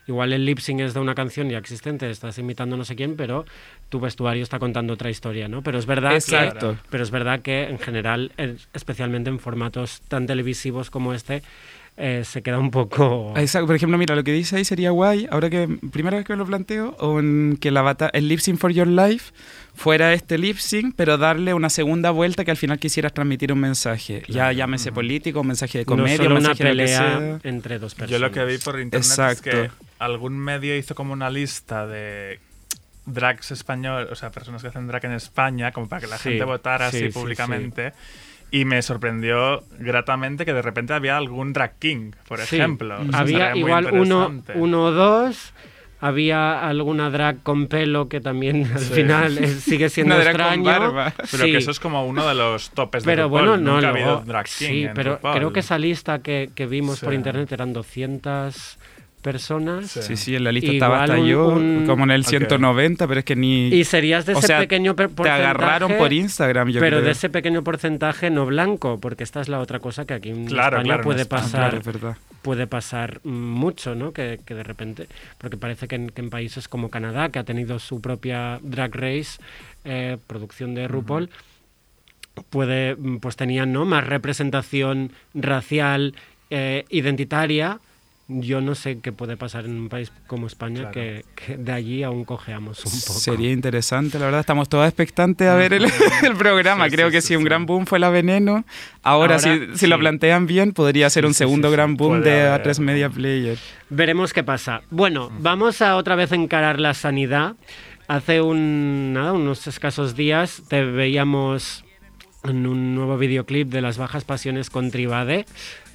B: igual el lip sync es de una canción ya existente, estás imitando no sé quién, pero tu vestuario está contando otra historia, ¿no? Pero es verdad
H: Exacto.
B: que pero es verdad que en general, en- especialmente en formatos tan televisivos como este, eh, se queda un poco
H: Exacto, por ejemplo, mira, lo que dice ahí sería guay, ahora que primera vez que me lo planteo, en que la bata el lip sync for your life fuera este lip sync, pero darle una segunda vuelta que al final quisieras transmitir un mensaje, ya llámese político, un mensaje de
B: no
H: comedia,
B: solo
H: un
B: una
H: mensaje que
B: pelea entre dos personas.
C: Yo lo que vi por internet
H: Exacto.
C: es que algún medio hizo como una lista de drags español, o sea, personas que hacen drag en España, como para que la
B: Sí,
C: gente votara
B: sí,
C: así
B: sí,
C: públicamente. Y me sorprendió gratamente que de repente había algún drag king, por
B: Sí,
C: ejemplo. O sea,
B: había igual uno, uno o dos. Había alguna drag con pelo que también al
C: Sí.
B: final eh, sigue siendo
H: Una drag con
B: extraño.
H: barba.
C: Pero
B: Sí.
C: que eso es como uno de los topes de
B: Pero
C: RuPaul.
B: bueno, no,
C: Nunca ha habido drag king
B: sí,
C: en
B: pero
C: RuPaul.
B: creo que esa lista que, que vimos por internet eran 200 personas.
C: Sí.
H: Sí, en la lista estaba hasta
B: un-
H: yo,
B: un-
H: como en el
C: Ok.
H: 190, pero es que ni...
B: Y serías de
H: O
B: ese
H: sea,
B: pequeño per-
H: te
B: porcentaje.
H: agarraron por Instagram, yo
B: pero
H: creo.
B: de ese pequeño porcentaje no blanco, porque esta es la otra cosa que aquí en
C: Claro,
B: España
C: claro, en
B: puede
C: España.
B: Pasar.
H: claro, es verdad.
B: puede pasar mucho, ¿no? Que, que de repente, porque parece que en, que en países como Canadá, que ha tenido su propia drag race, eh, producción de RuPaul, puede, pues tenían, ¿no? Más representación racial, eh, identitaria. Yo no sé qué puede pasar en un país como España,
C: Claro.
B: que, que de allí aún cojeamos un poco.
H: Sería interesante, la verdad. Estamos todos expectantes a ver el, el programa.
C: Sí,
H: Creo
C: sí,
H: que
C: sí,
H: si un
C: sí.
H: gran boom fue la Veneno, ahora,
B: Ahora,
H: si, si lo plantean bien, podría ser
B: Sí,
H: un segundo
B: sí, sí.
H: gran boom
C: Puede
H: de
C: haber.
H: A3 Media Player.
B: Veremos qué pasa. Bueno, vamos a otra vez encarar la sanidad. Hace un, nada, unos escasos días te veíamos en un nuevo videoclip de las bajas pasiones con Tribade,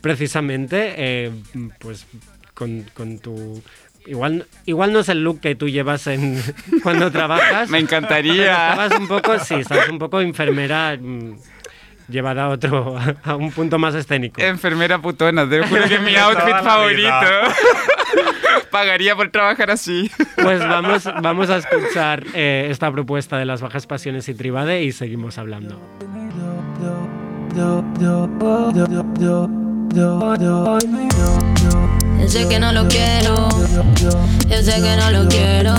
B: precisamente, eh, pues con, con tu... Igual, igual no es el look que tú llevas en, cuando trabajas.
H: Me encantaría.
B: Estabas un poco, sí, estabas un poco enfermera mm, llevada a otro, a un punto más escénico.
H: Enfermera putona, te juro que es mi outfit
C: la
H: favorito. Pagaría por trabajar así.
B: Pues vamos, vamos a escuchar eh, esta propuesta de las bajas pasiones y Tribade y seguimos hablando.
D: Yo sé que no lo quiero. Yo sé que no lo quiero.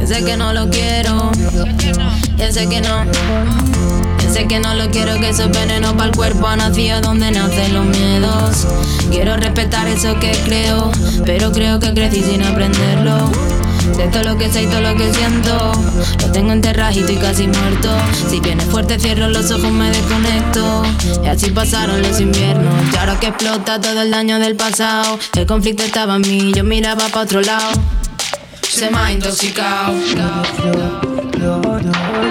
D: Yo sé que no lo quiero. Yo sé que no. Yo sé que no lo quiero, que eso es veneno para el cuerpo. Nacido donde nacen los miedos. Quiero respetar eso que creo, pero creo que crecí sin aprenderlo. De todo lo que sé y todo lo que siento, lo tengo enterradito y casi muerto. Si viene fuerte, cierro los ojos, me desconecto. Y así pasaron los inviernos. Y ahora que explota todo el daño del pasado, el conflicto estaba en mí, yo miraba para otro lado. Se me ha intoxicado.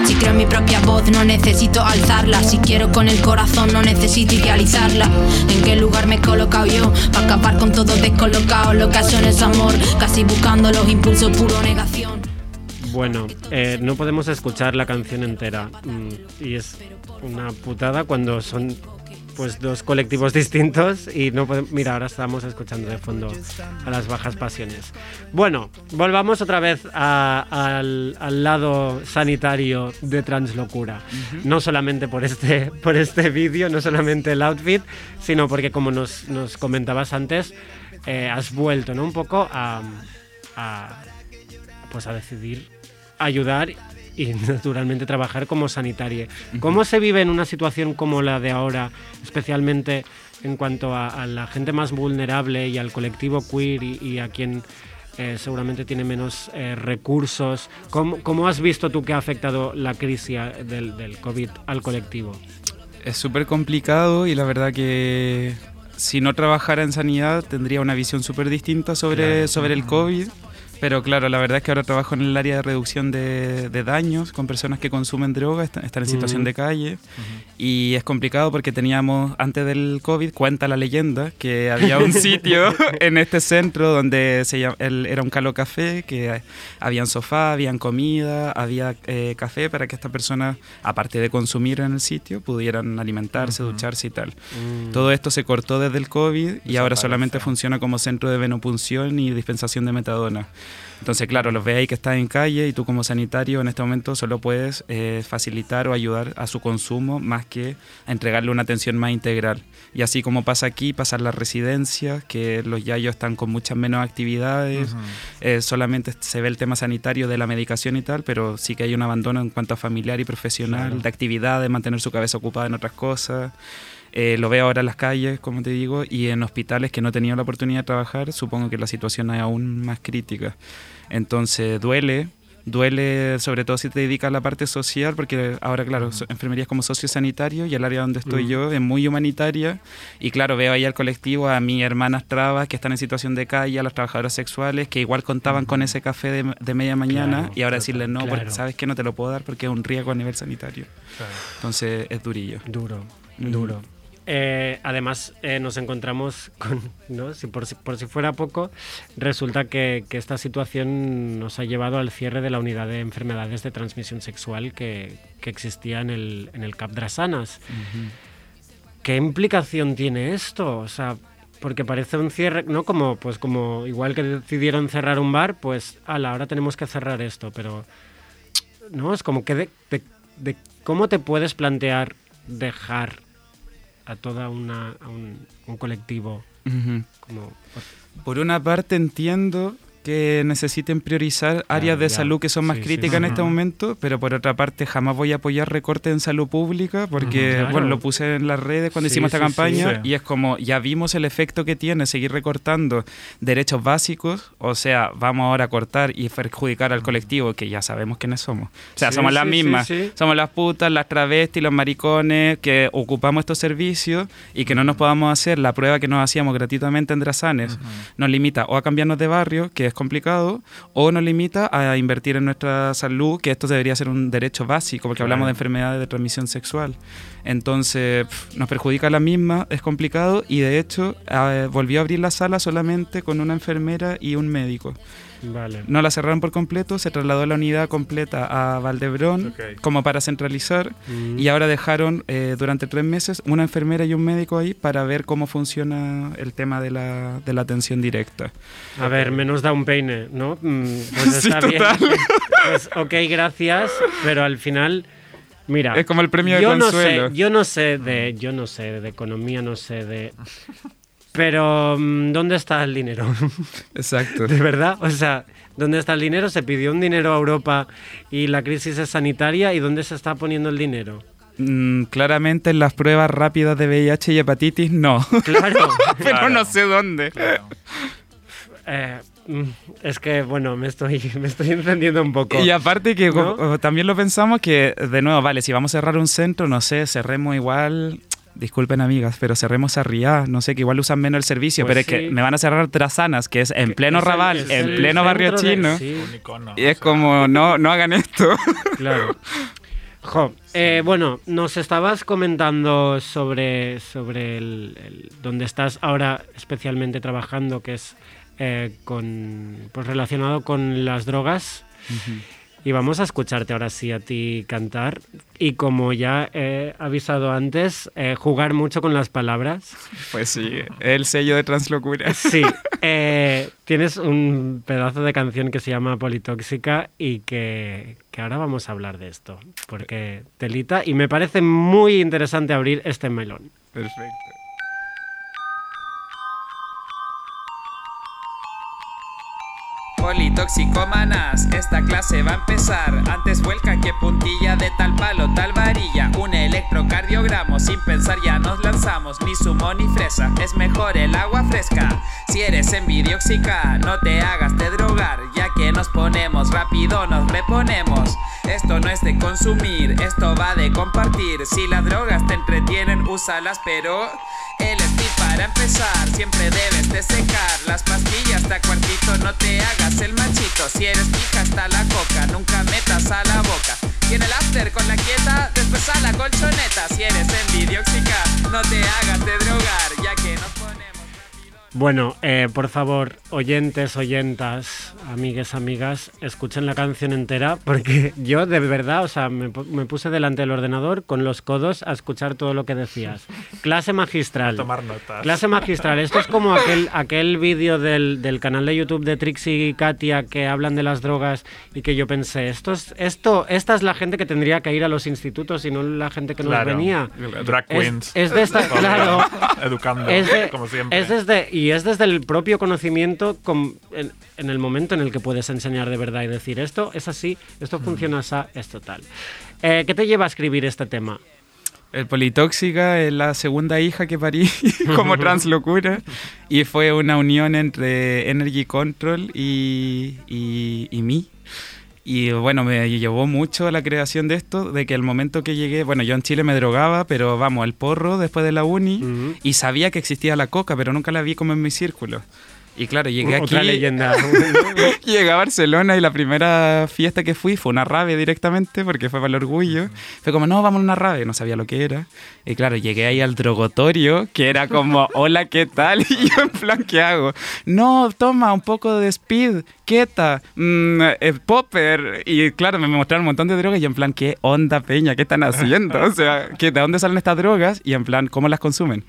D: Si creo en mi propia voz, no necesito alzarla. Si quiero con el corazón, no necesito idealizarla. ¿En qué lugar me he colocado yo? Para acabar con todo descolocado. Lo que es amor, casi buscando los impulsos, puro negación.
B: Bueno, eh, no podemos escuchar la canción entera mm, y es una putada cuando son pues dos colectivos distintos y no podemos... Mira, ahora estamos escuchando de fondo a las bajas pasiones. Bueno, volvamos otra vez a- al, al lado sanitario de Translocura. No solamente por este, por este vídeo, no solamente el outfit, sino porque como nos, nos comentabas antes, eh, has vuelto, ¿no? Un poco a, a, pues a decidir ayudar y naturalmente trabajar como sanitaria. ¿Cómo se vive en una situación como la de ahora, especialmente en cuanto a, a la gente más vulnerable y al colectivo queer y, y a quien eh, seguramente tiene menos eh, recursos? ¿Cómo, ¿Cómo has visto tú que ha afectado la crisis del, del COVID al colectivo?
H: Es súper complicado y la verdad que si no trabajara en sanidad tendría una visión súper distinta sobre,
B: Claro.
H: sobre el COVID. Pero claro, la verdad es que ahora trabajo en el área de reducción de, de daños con personas que consumen droga, est- están en situación de calle. Y es complicado porque teníamos, antes del COVID, cuenta la leyenda, que había un sitio en este centro donde se llam- el- era un calo café, que habían sofá, habían comida, había eh, café para que estas personas, aparte de consumir en el sitio, pudieran alimentarse, ducharse y tal.
B: Mm.
H: Todo esto se cortó desde el COVID y ahora solamente funciona como centro de venopunción y dispensación de metadona. Entonces, claro, los ve ahí que están en calle y tú como sanitario en este momento solo puedes eh, facilitar o ayudar a su consumo más que a entregarle una atención más integral. Y así como pasa aquí, pasa en las residencias, que los yayos están con muchas menos actividades, eh, solamente se ve el tema sanitario de la medicación y tal, pero sí que hay un abandono en cuanto a familiar y profesional, de actividad, de mantener su cabeza ocupada en otras cosas. Eh, lo veo ahora en las calles, como te digo, y en hospitales que no he tenido la oportunidad de trabajar, supongo que la situación es aún más crítica. Entonces duele, duele sobre todo si te dedicas a la parte social, porque ahora, claro, so- enfermería es como socio sanitario y el área donde estoy
B: Ujú.
H: yo es muy humanitaria. Y claro, veo ahí al colectivo, a mis hermanas trabas que están en situación de calle, a las trabajadoras sexuales que igual contaban con ese café de, de media mañana
B: Claro,
H: y ahora decirles no, porque
B: claro.
H: sabes que no te lo puedo dar porque es un riesgo a nivel sanitario.
C: Claro.
H: Entonces es durillo.
B: Duro,
H: Ujú.
B: duro. Eh, además, eh, nos encontramos con, ¿no? si por, si, por si fuera poco, resulta que, que esta situación nos ha llevado al cierre de la unidad de enfermedades de transmisión sexual que, que existía en el, en el CAP Drasanas. ¿Qué implicación tiene esto? O sea, porque parece un cierre, ¿no? Como, pues como igual que decidieron cerrar un bar, pues, ala, ahora tenemos que cerrar esto, pero no, es como que de, de- de cómo te puedes plantear dejar a toda una a un, un colectivo como
H: Por una parte entiendo que necesiten priorizar áreas de
B: ya.
H: salud que son más
B: Sí,
H: críticas
B: sí.
H: en este momento, pero por otra parte jamás voy a apoyar recortes en salud pública porque,
B: claro.
H: bueno, lo puse en las redes cuando
B: Sí,
H: hicimos esta campaña y es como, ya vimos el efecto que tiene seguir recortando derechos básicos, o sea, vamos ahora a cortar y perjudicar al colectivo que ya sabemos quiénes somos. O sea, somos las mismas. Somos las putas, las travestis, los maricones que ocupamos estos servicios y que no nos podamos hacer la prueba que nos hacíamos gratuitamente en Drasanes. Nos limita o a cambiarnos de barrio, que es complicado, o nos limita a invertir en nuestra salud, que esto debería ser un derecho básico, porque hablamos de enfermedades de transmisión sexual. Entonces, nos perjudica la misma, es complicado y de hecho eh, volvió a abrir la sala solamente con una enfermera y un médico.
B: Vale
H: No la cerraron por completo, se trasladó la unidad completa a Valdebrón
C: Ok.
H: como para centralizar
B: Mm.
H: y ahora dejaron eh, durante tres meses una enfermera y un médico ahí para ver cómo funciona el tema de la, de la atención directa.
B: a ver menos da un peine no Mm, pues
H: Sí,
B: está bien
H: total.
B: pues ok gracias pero al final mira
H: Es como el premio de
B: yo no
H: consuelo.
B: sé yo no sé de yo no sé de economía no sé de pero mm, dónde está el dinero
H: Exacto.
B: ¿De verdad? O sea, ¿dónde está el dinero? Se pidió un dinero a Europa y la crisis es sanitaria. ¿Y dónde se está poniendo el dinero?
H: Mm, claramente en las pruebas rápidas de VIH y hepatitis no,
B: Claro.
H: pero
C: Claro.
H: no sé dónde.
C: Claro.
B: Eh, mm, es que, bueno, me estoy, me estoy encendiendo un poco.
H: Y aparte que también lo pensamos que, de nuevo, vale, si vamos a cerrar un centro, no sé, cerremos igual, disculpen amigas, pero cerremos a Riá, no sé, que igual usan menos el servicio,
B: Pues
H: pero es que me van a cerrar Trasanas, que es en pleno
B: Es
H: Raval, en
B: el
H: pleno barrio
B: de-
H: chino,
B: sí,
C: Un icono.
H: y es
C: o sea,
H: como, no, no hagan esto.
B: claro. Jo, eh, bueno, nos estabas comentando sobre, sobre el, el- donde estás ahora especialmente trabajando, que es eh, con, pues relacionado con las drogas. Y vamos a escucharte ahora sí a ti cantar. Y como ya he avisado antes, eh, jugar mucho con las palabras.
H: Pues sí, el sello de translocura.
B: Sí, eh, tienes un pedazo de canción que se llama Politóxica y que, que ahora vamos a hablar de esto. Porque telita, y me parece muy interesante abrir este melón.
H: Perfecto.
I: Politoxicómanas, esta clase va a empezar. Antes vuelca que puntilla de tal palo, tal varilla. Un electrocardiogramo, sin pensar ya nos lanzamos. Ni sumo ni fresa, es mejor el agua fresca. Si eres envidioxica, no te hagas de drogar, ya que nos ponemos rápido, nos reponemos. Esto no es de consumir, esto va de compartir. Si las drogas te entretienen, úsalas, pero el speed para empezar, siempre debes de secar las a la boca. Y en el after con la quieta, después a la colchoneta. Si eres envidioxica, no te
B: Bueno, eh, por favor, oyentes, oyentas, amigues, amigas, escuchen la canción entera porque yo de verdad, o sea, me, pu- me puse delante del ordenador con los codos a escuchar todo lo que decías. Clase magistral.
C: Tomar notas.
B: Clase magistral. Esto es como aquel, aquel vídeo del, del canal de YouTube de Trixie y Katia que hablan de las drogas y que yo pensé, esto es, esto, esta es la gente que tendría que ir a los institutos y no la gente que nos venía.
C: Drag
B: Es-
C: queens.
B: es de esta- claro.
C: Educando,
B: Es de-
C: como siempre.
B: es desde, y es desde el propio conocimiento en, en el momento en el que puedes enseñar de verdad y decir esto es así,
C: Mm.
B: esto funciona así, esto tal. Eh, ¿Qué te lleva a escribir este tema?
H: El Politóxica es la segunda hija que parí como translocura y fue una unión entre Energy Control y, y, y mí. Y bueno, me llevó mucho a la creación de esto, de que el momento que llegué, bueno, yo en Chile me drogaba, pero vamos, al porro después de la uni y sabía que existía la coca, pero nunca la vi como en mi círculo. Y claro, llegué aquí.
B: Otra leyenda.
H: Llegué a Barcelona y la primera fiesta que fui fue una rave directamente porque fue para el orgullo. Fue como, no, vamos a una rave, no sabía lo que era. Y claro, llegué ahí al drogotorio, que era como, hola, ¿qué tal? Y yo en plan, ¿qué hago? No, toma un poco de speed, queta, mm, eh, popper. Y claro, me mostraron un montón de drogas y yo en plan, ¿qué onda, peña? ¿Qué están haciendo? O sea, ¿qué, ¿de dónde salen estas drogas? Y en plan, ¿cómo las consumen?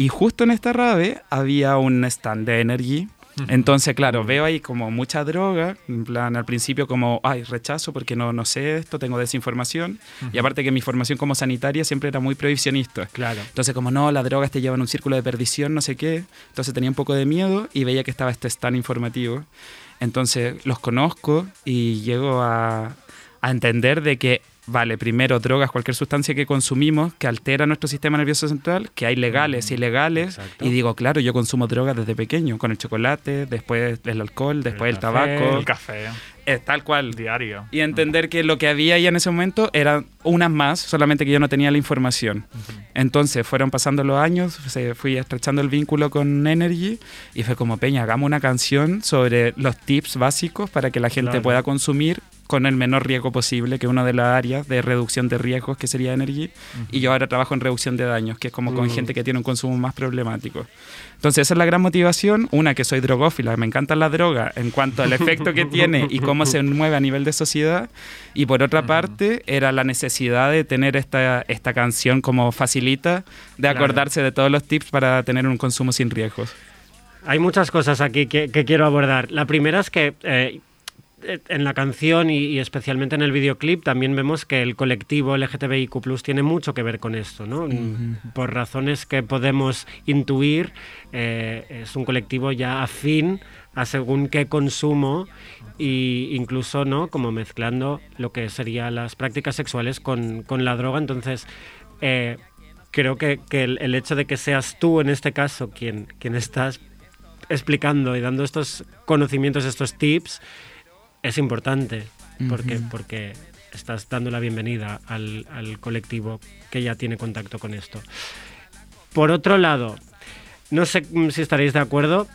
H: Y justo en esta rave había un stand de Energy. Entonces, claro, veo ahí como mucha droga, en plan al principio como, ay, rechazo porque no, no sé esto, tengo desinformación. Y aparte que mi formación como sanitaria siempre era muy prohibicionista.
B: Claro.
H: Entonces, como no, las drogas te llevan a un círculo de perdición, no sé qué. Entonces tenía un poco de miedo y veía que estaba este stand informativo. Entonces los conozco y llego a, a entender de que, vale, primero drogas, cualquier sustancia que consumimos que altera nuestro sistema nervioso central, que hay legales e ilegales.
B: Exacto.
H: Y digo, claro, yo consumo drogas desde pequeño, con el chocolate, después el alcohol, después el,
B: café,
H: tabaco.
C: El café
H: Eh, tal cual.
C: diario.
H: Y entender que lo que había ahí en ese momento eran unas más, solamente que yo no tenía la información. Entonces fueron pasando los años, se fui estrechando el vínculo con Energy y fue como, Peña, hagamos una canción sobre los tips básicos para que la gente
B: Claro.
H: pueda consumir con el menor riesgo posible, que es una de las áreas de reducción de riesgos que sería Energy. Y yo ahora trabajo en reducción de daños, que es como con
B: Mm.
H: gente que tiene un consumo más problemático. Entonces esa es la gran motivación. Una, que soy drogófila, me encanta la droga en cuanto al efecto que tiene y cómo se mueve a nivel de sociedad. Y por otra parte, era la necesidad de tener esta, esta canción como facilita de
B: Claro.
H: acordarse de todos los tips para tener un consumo sin riesgos.
B: Hay muchas cosas aquí que, que quiero abordar. La primera es que eh, en la canción y, y especialmente en el videoclip también vemos que el colectivo LGTBIQ tiene mucho que ver con esto, ¿no? Por razones que podemos intuir, eh, es un colectivo ya afín a según qué consumo e incluso, ¿no? Como mezclando lo que serían las prácticas sexuales con, con la droga. Entonces, eh, creo que, que el, el hecho de que seas tú en este caso quien, quien estás explicando y dando estos conocimientos, estos tips, es importante porque,
H: Ujú.
B: porque estás dando la bienvenida al, al colectivo que ya tiene contacto con esto. Por otro lado, no sé mm, si estaréis de acuerdo,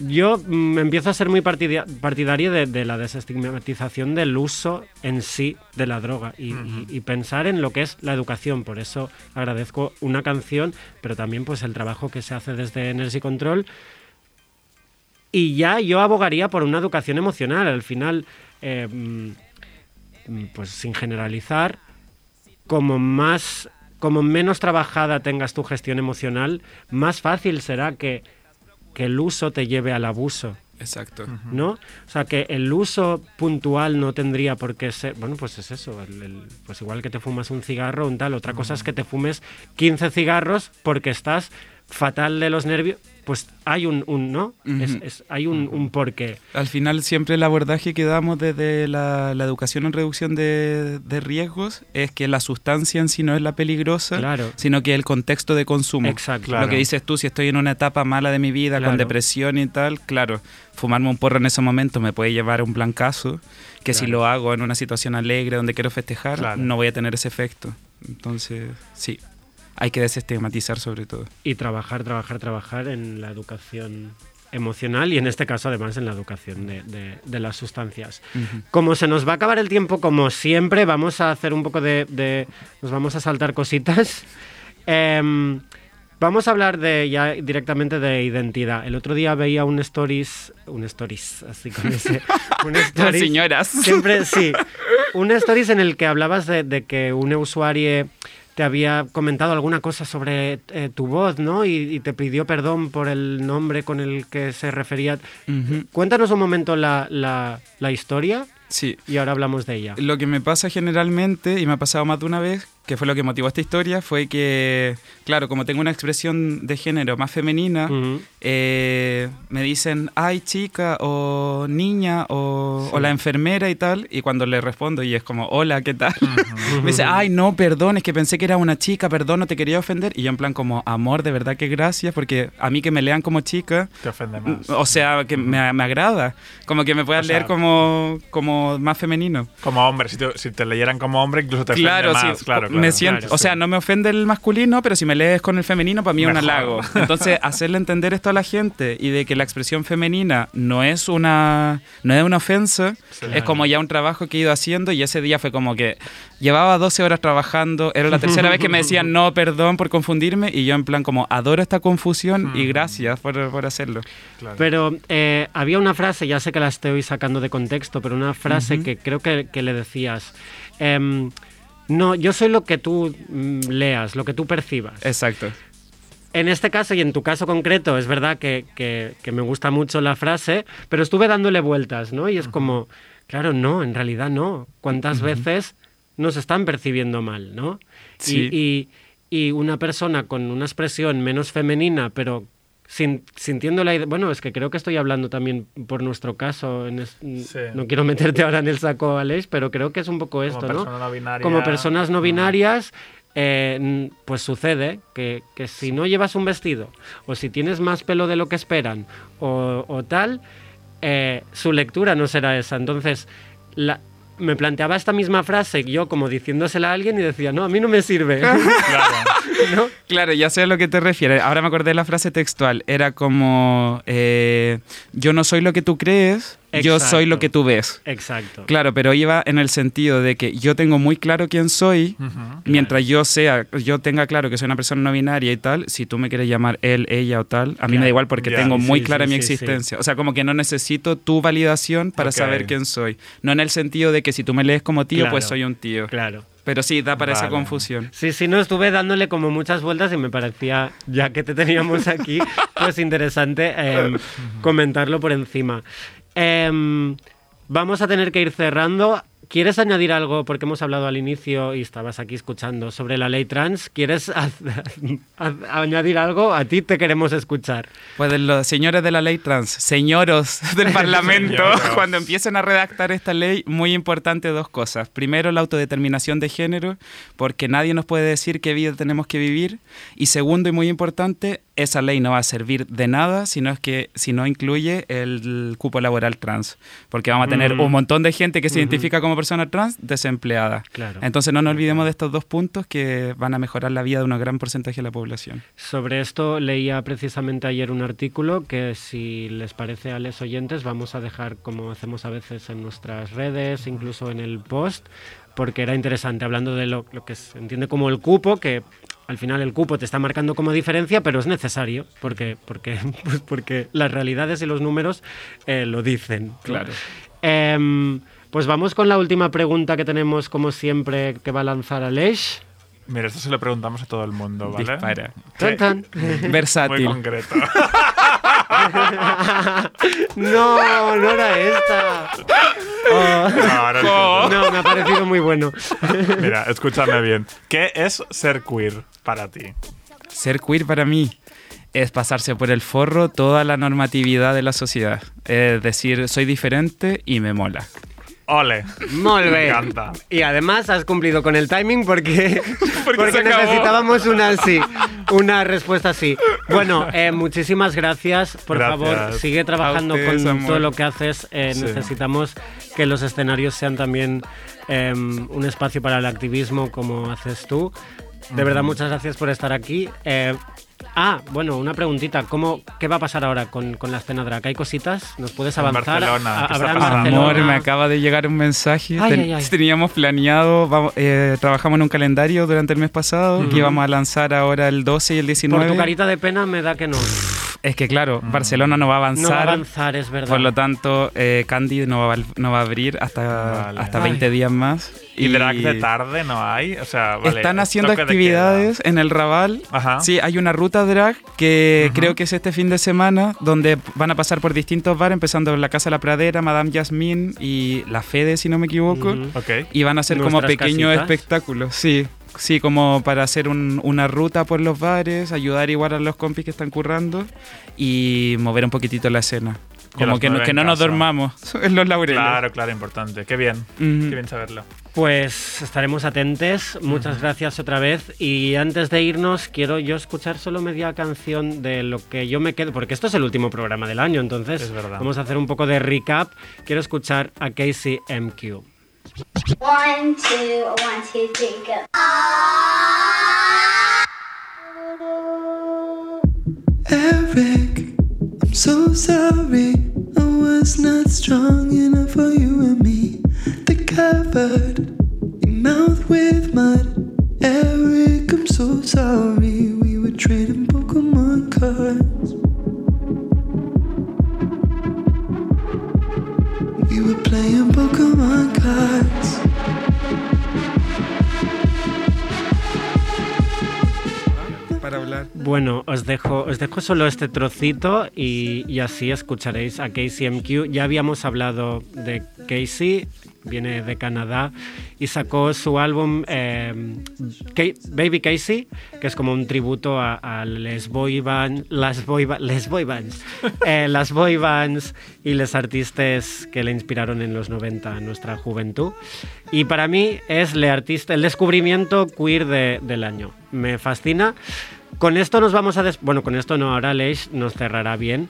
B: yo mm, empiezo a ser muy partida- partidario de, de la desestigmatización del uso en sí de la droga y, y- y pensar en lo que es la educación. Por eso agradezco una canción, pero también pues el trabajo que se hace desde Energy Control. Y ya yo abogaría por una educación emocional. Al final, eh, mm, pues sin generalizar, como más como menos trabajada tengas tu gestión emocional, más fácil será que, que el uso te lleve al abuso.
H: Exacto.
B: ¿no? O sea, que el uso puntual no tendría por qué ser, bueno, pues es eso, el- el- pues igual que te fumas un cigarro, un tal, otra cosa es que te fumes 15 cigarros porque estás fatal de los nervios, pues hay un, un ¿no? Es- hay un, un porqué.
H: Al final siempre el abordaje que damos desde la, la educación en reducción de, de riesgos es que la sustancia en sí no es la peligrosa,
B: Claro.
H: sino que el contexto de consumo.
B: Exacto.
C: Claro.
H: Lo que dices tú, si estoy en una etapa mala de mi vida,
B: Claro.
H: con depresión y tal, claro, fumarme un porro en ese momento me puede llevar a un blancazo, que si lo hago en una situación alegre donde quiero festejar, no voy a tener ese efecto. Entonces, sí, hay que desestigmatizar sobre todo.
B: Y trabajar, trabajar, trabajar en la educación emocional y en este caso además en la educación de, de- de las sustancias. Como se nos va a acabar el tiempo, como siempre, vamos a hacer un poco de... de- nos vamos a saltar cositas. Em, vamos a hablar de ya directamente de identidad. El otro día veía un stories, un stories, así con ese, un stories.
H: señoras.
B: Siempre, sí. Un stories en el que hablabas de, de que un usuario te había comentado alguna cosa sobre eh, tu voz, ¿no? Y, y te pidió perdón por el nombre con el que se refería.
H: Ujú.
B: Cuéntanos un momento la, la- la historia
H: Sí.
B: y ahora hablamos de ella.
H: Lo que me pasa generalmente, y me ha pasado más de una vez, que fue lo que motivó esta historia, fue que, claro, como tengo una expresión de género más femenina,
B: Ujú.
H: eh, me dicen, ay chica, o niña, o, o la enfermera y tal, y cuando le respondo y es como, hola, ¿qué tal? me dice, ay no, perdón, es que pensé que era una chica, perdón, no te quería ofender, y yo en plan como, amor, de verdad que gracias, porque a mí que me lean como chica,
C: Te ofende más.
H: o sea, que me, me agrada, como que me puedas
C: O sea,
H: leer como, como más femenino.
C: Como hombre, si te, si te leyeran como hombre, incluso te ofende
H: Claro,
C: más.
H: sí.
C: Claro, claro.
H: Me siento,
B: claro,
H: o sea, no me ofende el masculino, pero si me lees con el femenino, para mí es un halago. Entonces, hacerle entender esto a la gente y de que la expresión femenina no es una, no es una ofensa, es como ya un trabajo que he ido haciendo y ese día fue como que llevaba 12 horas trabajando, era la tercera vez que me decían no, perdón por confundirme y yo en plan como adoro esta confusión y gracias por, por hacerlo.
C: Claro.
B: Pero eh, había una frase, ya sé que la estoy sacando de contexto, pero una frase que creo que, que le decías. em, no, yo soy lo que tú mm, leas, lo que tú percibas.
H: Exacto.
B: En este caso y en tu caso concreto, es verdad que, que- que me gusta mucho la frase, pero estuve dándole vueltas, ¿no? Y es como, claro, no, en realidad no. ¿Cuántas veces nos están percibiendo mal, ¿no? Y-
H: Sí.
B: Y, y una persona con una expresión menos femenina, pero sintiendo la idea... Bueno, es que creo que estoy hablando también por nuestro caso. en es- No quiero meterte ahora en el saco, Aleix, pero creo que es un poco esto, ¿no?
C: persona no binaria.
B: Como personas no binarias, eh, pues sucede que, que si no llevas un vestido o si tienes más pelo de lo que esperan o, o tal, eh, su lectura no será esa. Entonces, la- me planteaba esta misma frase yo como diciéndosela a alguien y decía, no, a mí no me sirve.
C: Claro.
B: ¿No?
H: Claro, ya sé a lo que te refieres. Ahora me acordé de la frase textual. Era como, eh, yo no soy lo que tú crees, yo
B: Exacto.
H: soy lo que tú ves.
B: Exacto.
H: Claro, pero iba en el sentido de que yo tengo muy claro quién soy, mientras yo sea, yo tenga claro que soy una persona no binaria y tal, si tú me quieres llamar él, ella o tal, a mí me
B: Claro.
H: da igual porque
C: Ya.
H: tengo
B: Sí,
H: muy
B: sí,
H: clara
B: sí,
H: mi
B: sí, sí.
H: existencia. O sea, como que no necesito tu validación para
C: Ok.
H: saber quién soy. No en el sentido de que si tú me lees como tío,
B: Claro.
H: pues soy un tío.
B: Claro.
H: Pero sí, da para esa
C: Vale.
H: confusión.
B: Sí, sí, no, estuve dándole como muchas vueltas y me parecía, ya que te teníamos aquí, pues interesante em, comentarlo por encima. Em, vamos a tener que ir cerrando. ¿Quieres añadir algo? Porque hemos hablado al inicio y estabas aquí escuchando sobre la ley trans. ¿Quieres añadir algo? A ti te queremos escuchar.
H: Pues los señores de la ley trans, señoros del Parlamento,
C: Señoros.
H: cuando empiecen a redactar esta ley, muy importante dos cosas. Primero, la autodeterminación de género, porque nadie nos puede decir qué vida tenemos que vivir. Y segundo, y muy importante, esa ley no va a servir de nada si no, es que, si no incluye el cupo laboral trans. Porque vamos a tener
B: Ujú.
H: un montón de gente que se identifica como persona trans desempleada.
B: Claro.
H: Entonces no nos olvidemos de estos dos puntos que van a mejorar la vida de un gran porcentaje de la población.
B: Sobre esto leía precisamente ayer un artículo que si les parece a los oyentes vamos a dejar como hacemos a veces en nuestras redes, incluso en el post, porque era interesante hablando de lo, lo que se entiende como el cupo, que al final el cupo te está marcando como diferencia, pero es necesario, porque, porque, pues porque las realidades y los números eh, lo dicen.
H: Claro.
B: Em, pues vamos con la última pregunta que tenemos, como siempre, que va a lanzar Aleix.
C: Mira, esto se lo preguntamos a todo el mundo, ¿vale?
H: Dispara.
B: Tan, tan.
C: Muy
H: Versátil.
C: concreto.
B: No, no era esta. Oh.
C: No, ahora entiendo.
B: No, me ha parecido muy bueno.
C: Mira, escúchame bien. ¿Qué es ser queer para ti?
H: Ser queer para mí es pasarse por el forro toda la normatividad de la sociedad. Es decir, soy diferente y me mola.
C: Ole.
B: Molt
C: Me
B: bé.
C: encanta.
B: Y además has cumplido con el timing porque, porque, necesitábamos una sí, una respuesta así. Bueno, eh, muchísimas gracias. Por
C: Gracias.
B: favor, sigue trabajando con todo lo que haces. Eh,
C: Sí.
B: Necesitamos que los escenarios sean también eh, un espacio para el activismo como haces tú. De verdad, muchas gracias por estar aquí. Eh, ah, bueno, una preguntita. ¿Cómo, ¿Qué va a pasar ahora con, con la escena drag? ¿Hay cositas? ¿Nos puedes avanzar?
C: Barcelona,
B: Ah,
C: ¿qué está
B: ¿Habrá? Barcelona?
H: Amor, me acaba de llegar un mensaje.
B: Ay,
H: Ten-
B: ay, ay.
H: Teníamos planeado, vamos- eh, trabajamos en un calendario durante el mes pasado que íbamos a lanzar ahora el 12 y el 19.
B: Por tu carita de pena me da que no.
H: Es que claro, Barcelona no va a avanzar.
B: No va a avanzar, es verdad.
H: Por lo tanto, eh, Candy no va, a- no va a abrir hasta,
C: Vale.
H: hasta
B: Ay.
H: 20 días más.
C: ¿Y drag de tarde no hay? O sea, vale,
H: Están haciendo actividades en el Raval.
C: Ajá.
H: Sí, hay una ruta drag que creo que es este fin de semana, donde van a pasar por distintos bares, empezando por la Casa de la Pradera, Madame Yasmín y La Fede, si no me equivoco.
B: Ujú.
C: Ok.
H: Y van a hacer como pequeños
B: casitas.
H: espectáculos, sí. Sí, como para hacer un- una ruta por los bares, ayudar igual a los compis que están currando y mover un poquitito la escena. Como que, no, que nos dormamos en los laureles.
C: Claro, claro, importante. Qué bien. Qué bien saberlo.
B: Pues estaremos atentos. Muchas gracias otra vez. Y antes de irnos, quiero yo escuchar solo media canción de lo que yo me quedo, porque esto es el último programa del año, entonces vamos a hacer un poco de recap. Quiero escuchar a Casey MQ.
J: One, two, one, two, three, go.
E: Eric, I'm so sorry. I was not strong enough for you and me. They covered
B: dejo solo este trocito y, y así escucharéis a Casey MQ. Ya habíamos hablado de Casey, viene de Canadá y sacó su álbum eh, Baby Casey, que es como un tributo a, a les boy band- las boy, ba- les boy bands, eh, las boy bands y los artistas que le inspiraron en los 90 en nuestra juventud. Y para mí es le artista, el descubrimiento queer de- del año. Me fascina. Con esto nos vamos a... des- bueno, con esto no, ahora Leish nos cerrará bien.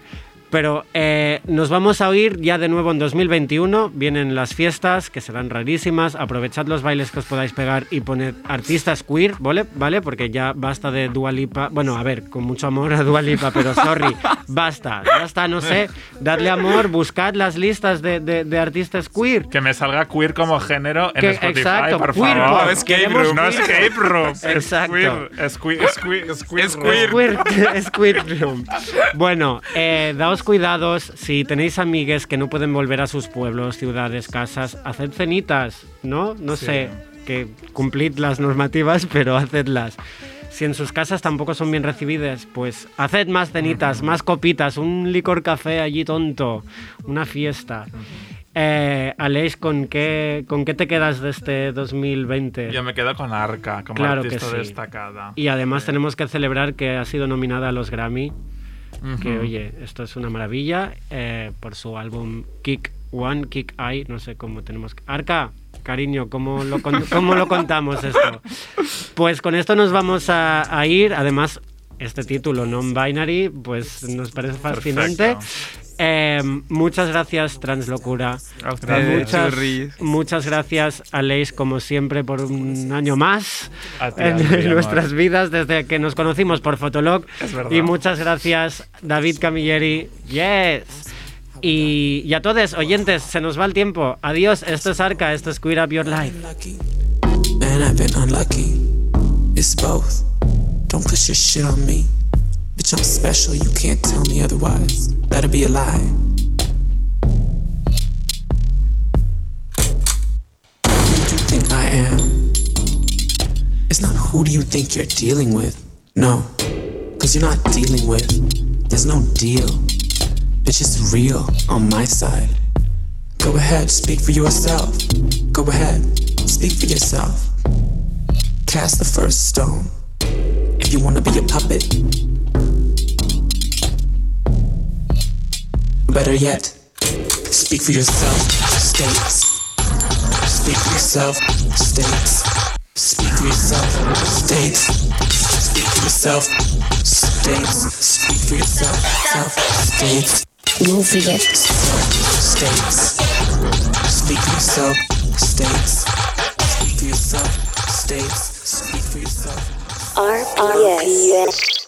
B: Pero eh, nos vamos a oír ya de nuevo en 2021. Vienen las fiestas, que serán rarísimas. Aprovechad los bailes que os podáis pegar y poned artistas queer, ¿vale? ¿vale? Porque ya basta de Dualipa. Bueno, a ver, con mucho amor a Dualipa, pero sorry, basta. Ya está, no sé. Dadle amor, buscad las listas de, de- de artistas queer.
C: Que me salga queer como género en
B: Que-
C: Spotify,
B: exacto,
C: por
B: queer
C: favor.
B: pop.
C: escape
B: Queremos
C: room. No
B: queer
C: escape room.
B: Exacto.
C: Es queer. Es queer. Es queer. Es queer.
H: Es queer.
B: Es queer room. Bueno, eh, daos cuidados. Si tenéis amigues que no pueden volver a sus pueblos, ciudades, casas, haced cenitas, ¿no? No
C: Sí.
B: sé, que cumplid las normativas, pero hacedlas. Si en sus casas tampoco son bien recibidas, pues haced más cenitas, más copitas, un licor café allí tonto, una fiesta. Eh, Aleix, ¿con qué, ¿con qué te quedas de este 2020?
C: Yo me quedo con Arca como
B: Claro que
C: artista
B: sí.
C: destacada.
B: Y además tenemos que celebrar que ha sido nominada a los Grammy. Que
C: Ujú.
B: oye, esto es una maravilla eh, por su álbum Kick One, Kick Eye, no sé cómo tenemos. que- Arca, cariño, ¿cómo lo, con- cómo lo contamos esto? Pues con esto nos vamos a, a ir. Además, este título, Non-Binary, pues nos parece fascinante.
C: Perfecto.
B: Eh, muchas gracias, Translocura.
H: A ustedes,
B: Muchas,
H: churris.
B: muchas gracias, Aleix, como siempre, por un año más
C: A ti,
B: en,
C: a ti, amor.
B: nuestras vidas desde que nos conocimos por Fotolog. Y muchas gracias, David Camilleri. Yes. Y, y a todos, oyentes, se nos va el tiempo. Adiós, esto es Arca, esto es Queer Up Your Life.
E: Man, I've been unlucky. It's both. Don't push your shit on me. Bitch, I'm special, you can't tell me otherwise. That'd be a lie. Who do you think I am? It's not who do you think you're dealing with. No, cause you're not dealing with. There's no deal. Bitch, it's real on my side. Go ahead, speak for yourself. Go ahead, speak for yourself. Cast the first stone. If you wanna be a puppet,
K: Better yet, speak for yourself, states. Speak for yourself, states. Speak for yourself, states. Speak for yourself, states. Speak for yourself, self, states.
A: Move it.
K: States. Speak for yourself, states. Speak for yourself, states. Speak for yourself.
A: RPS.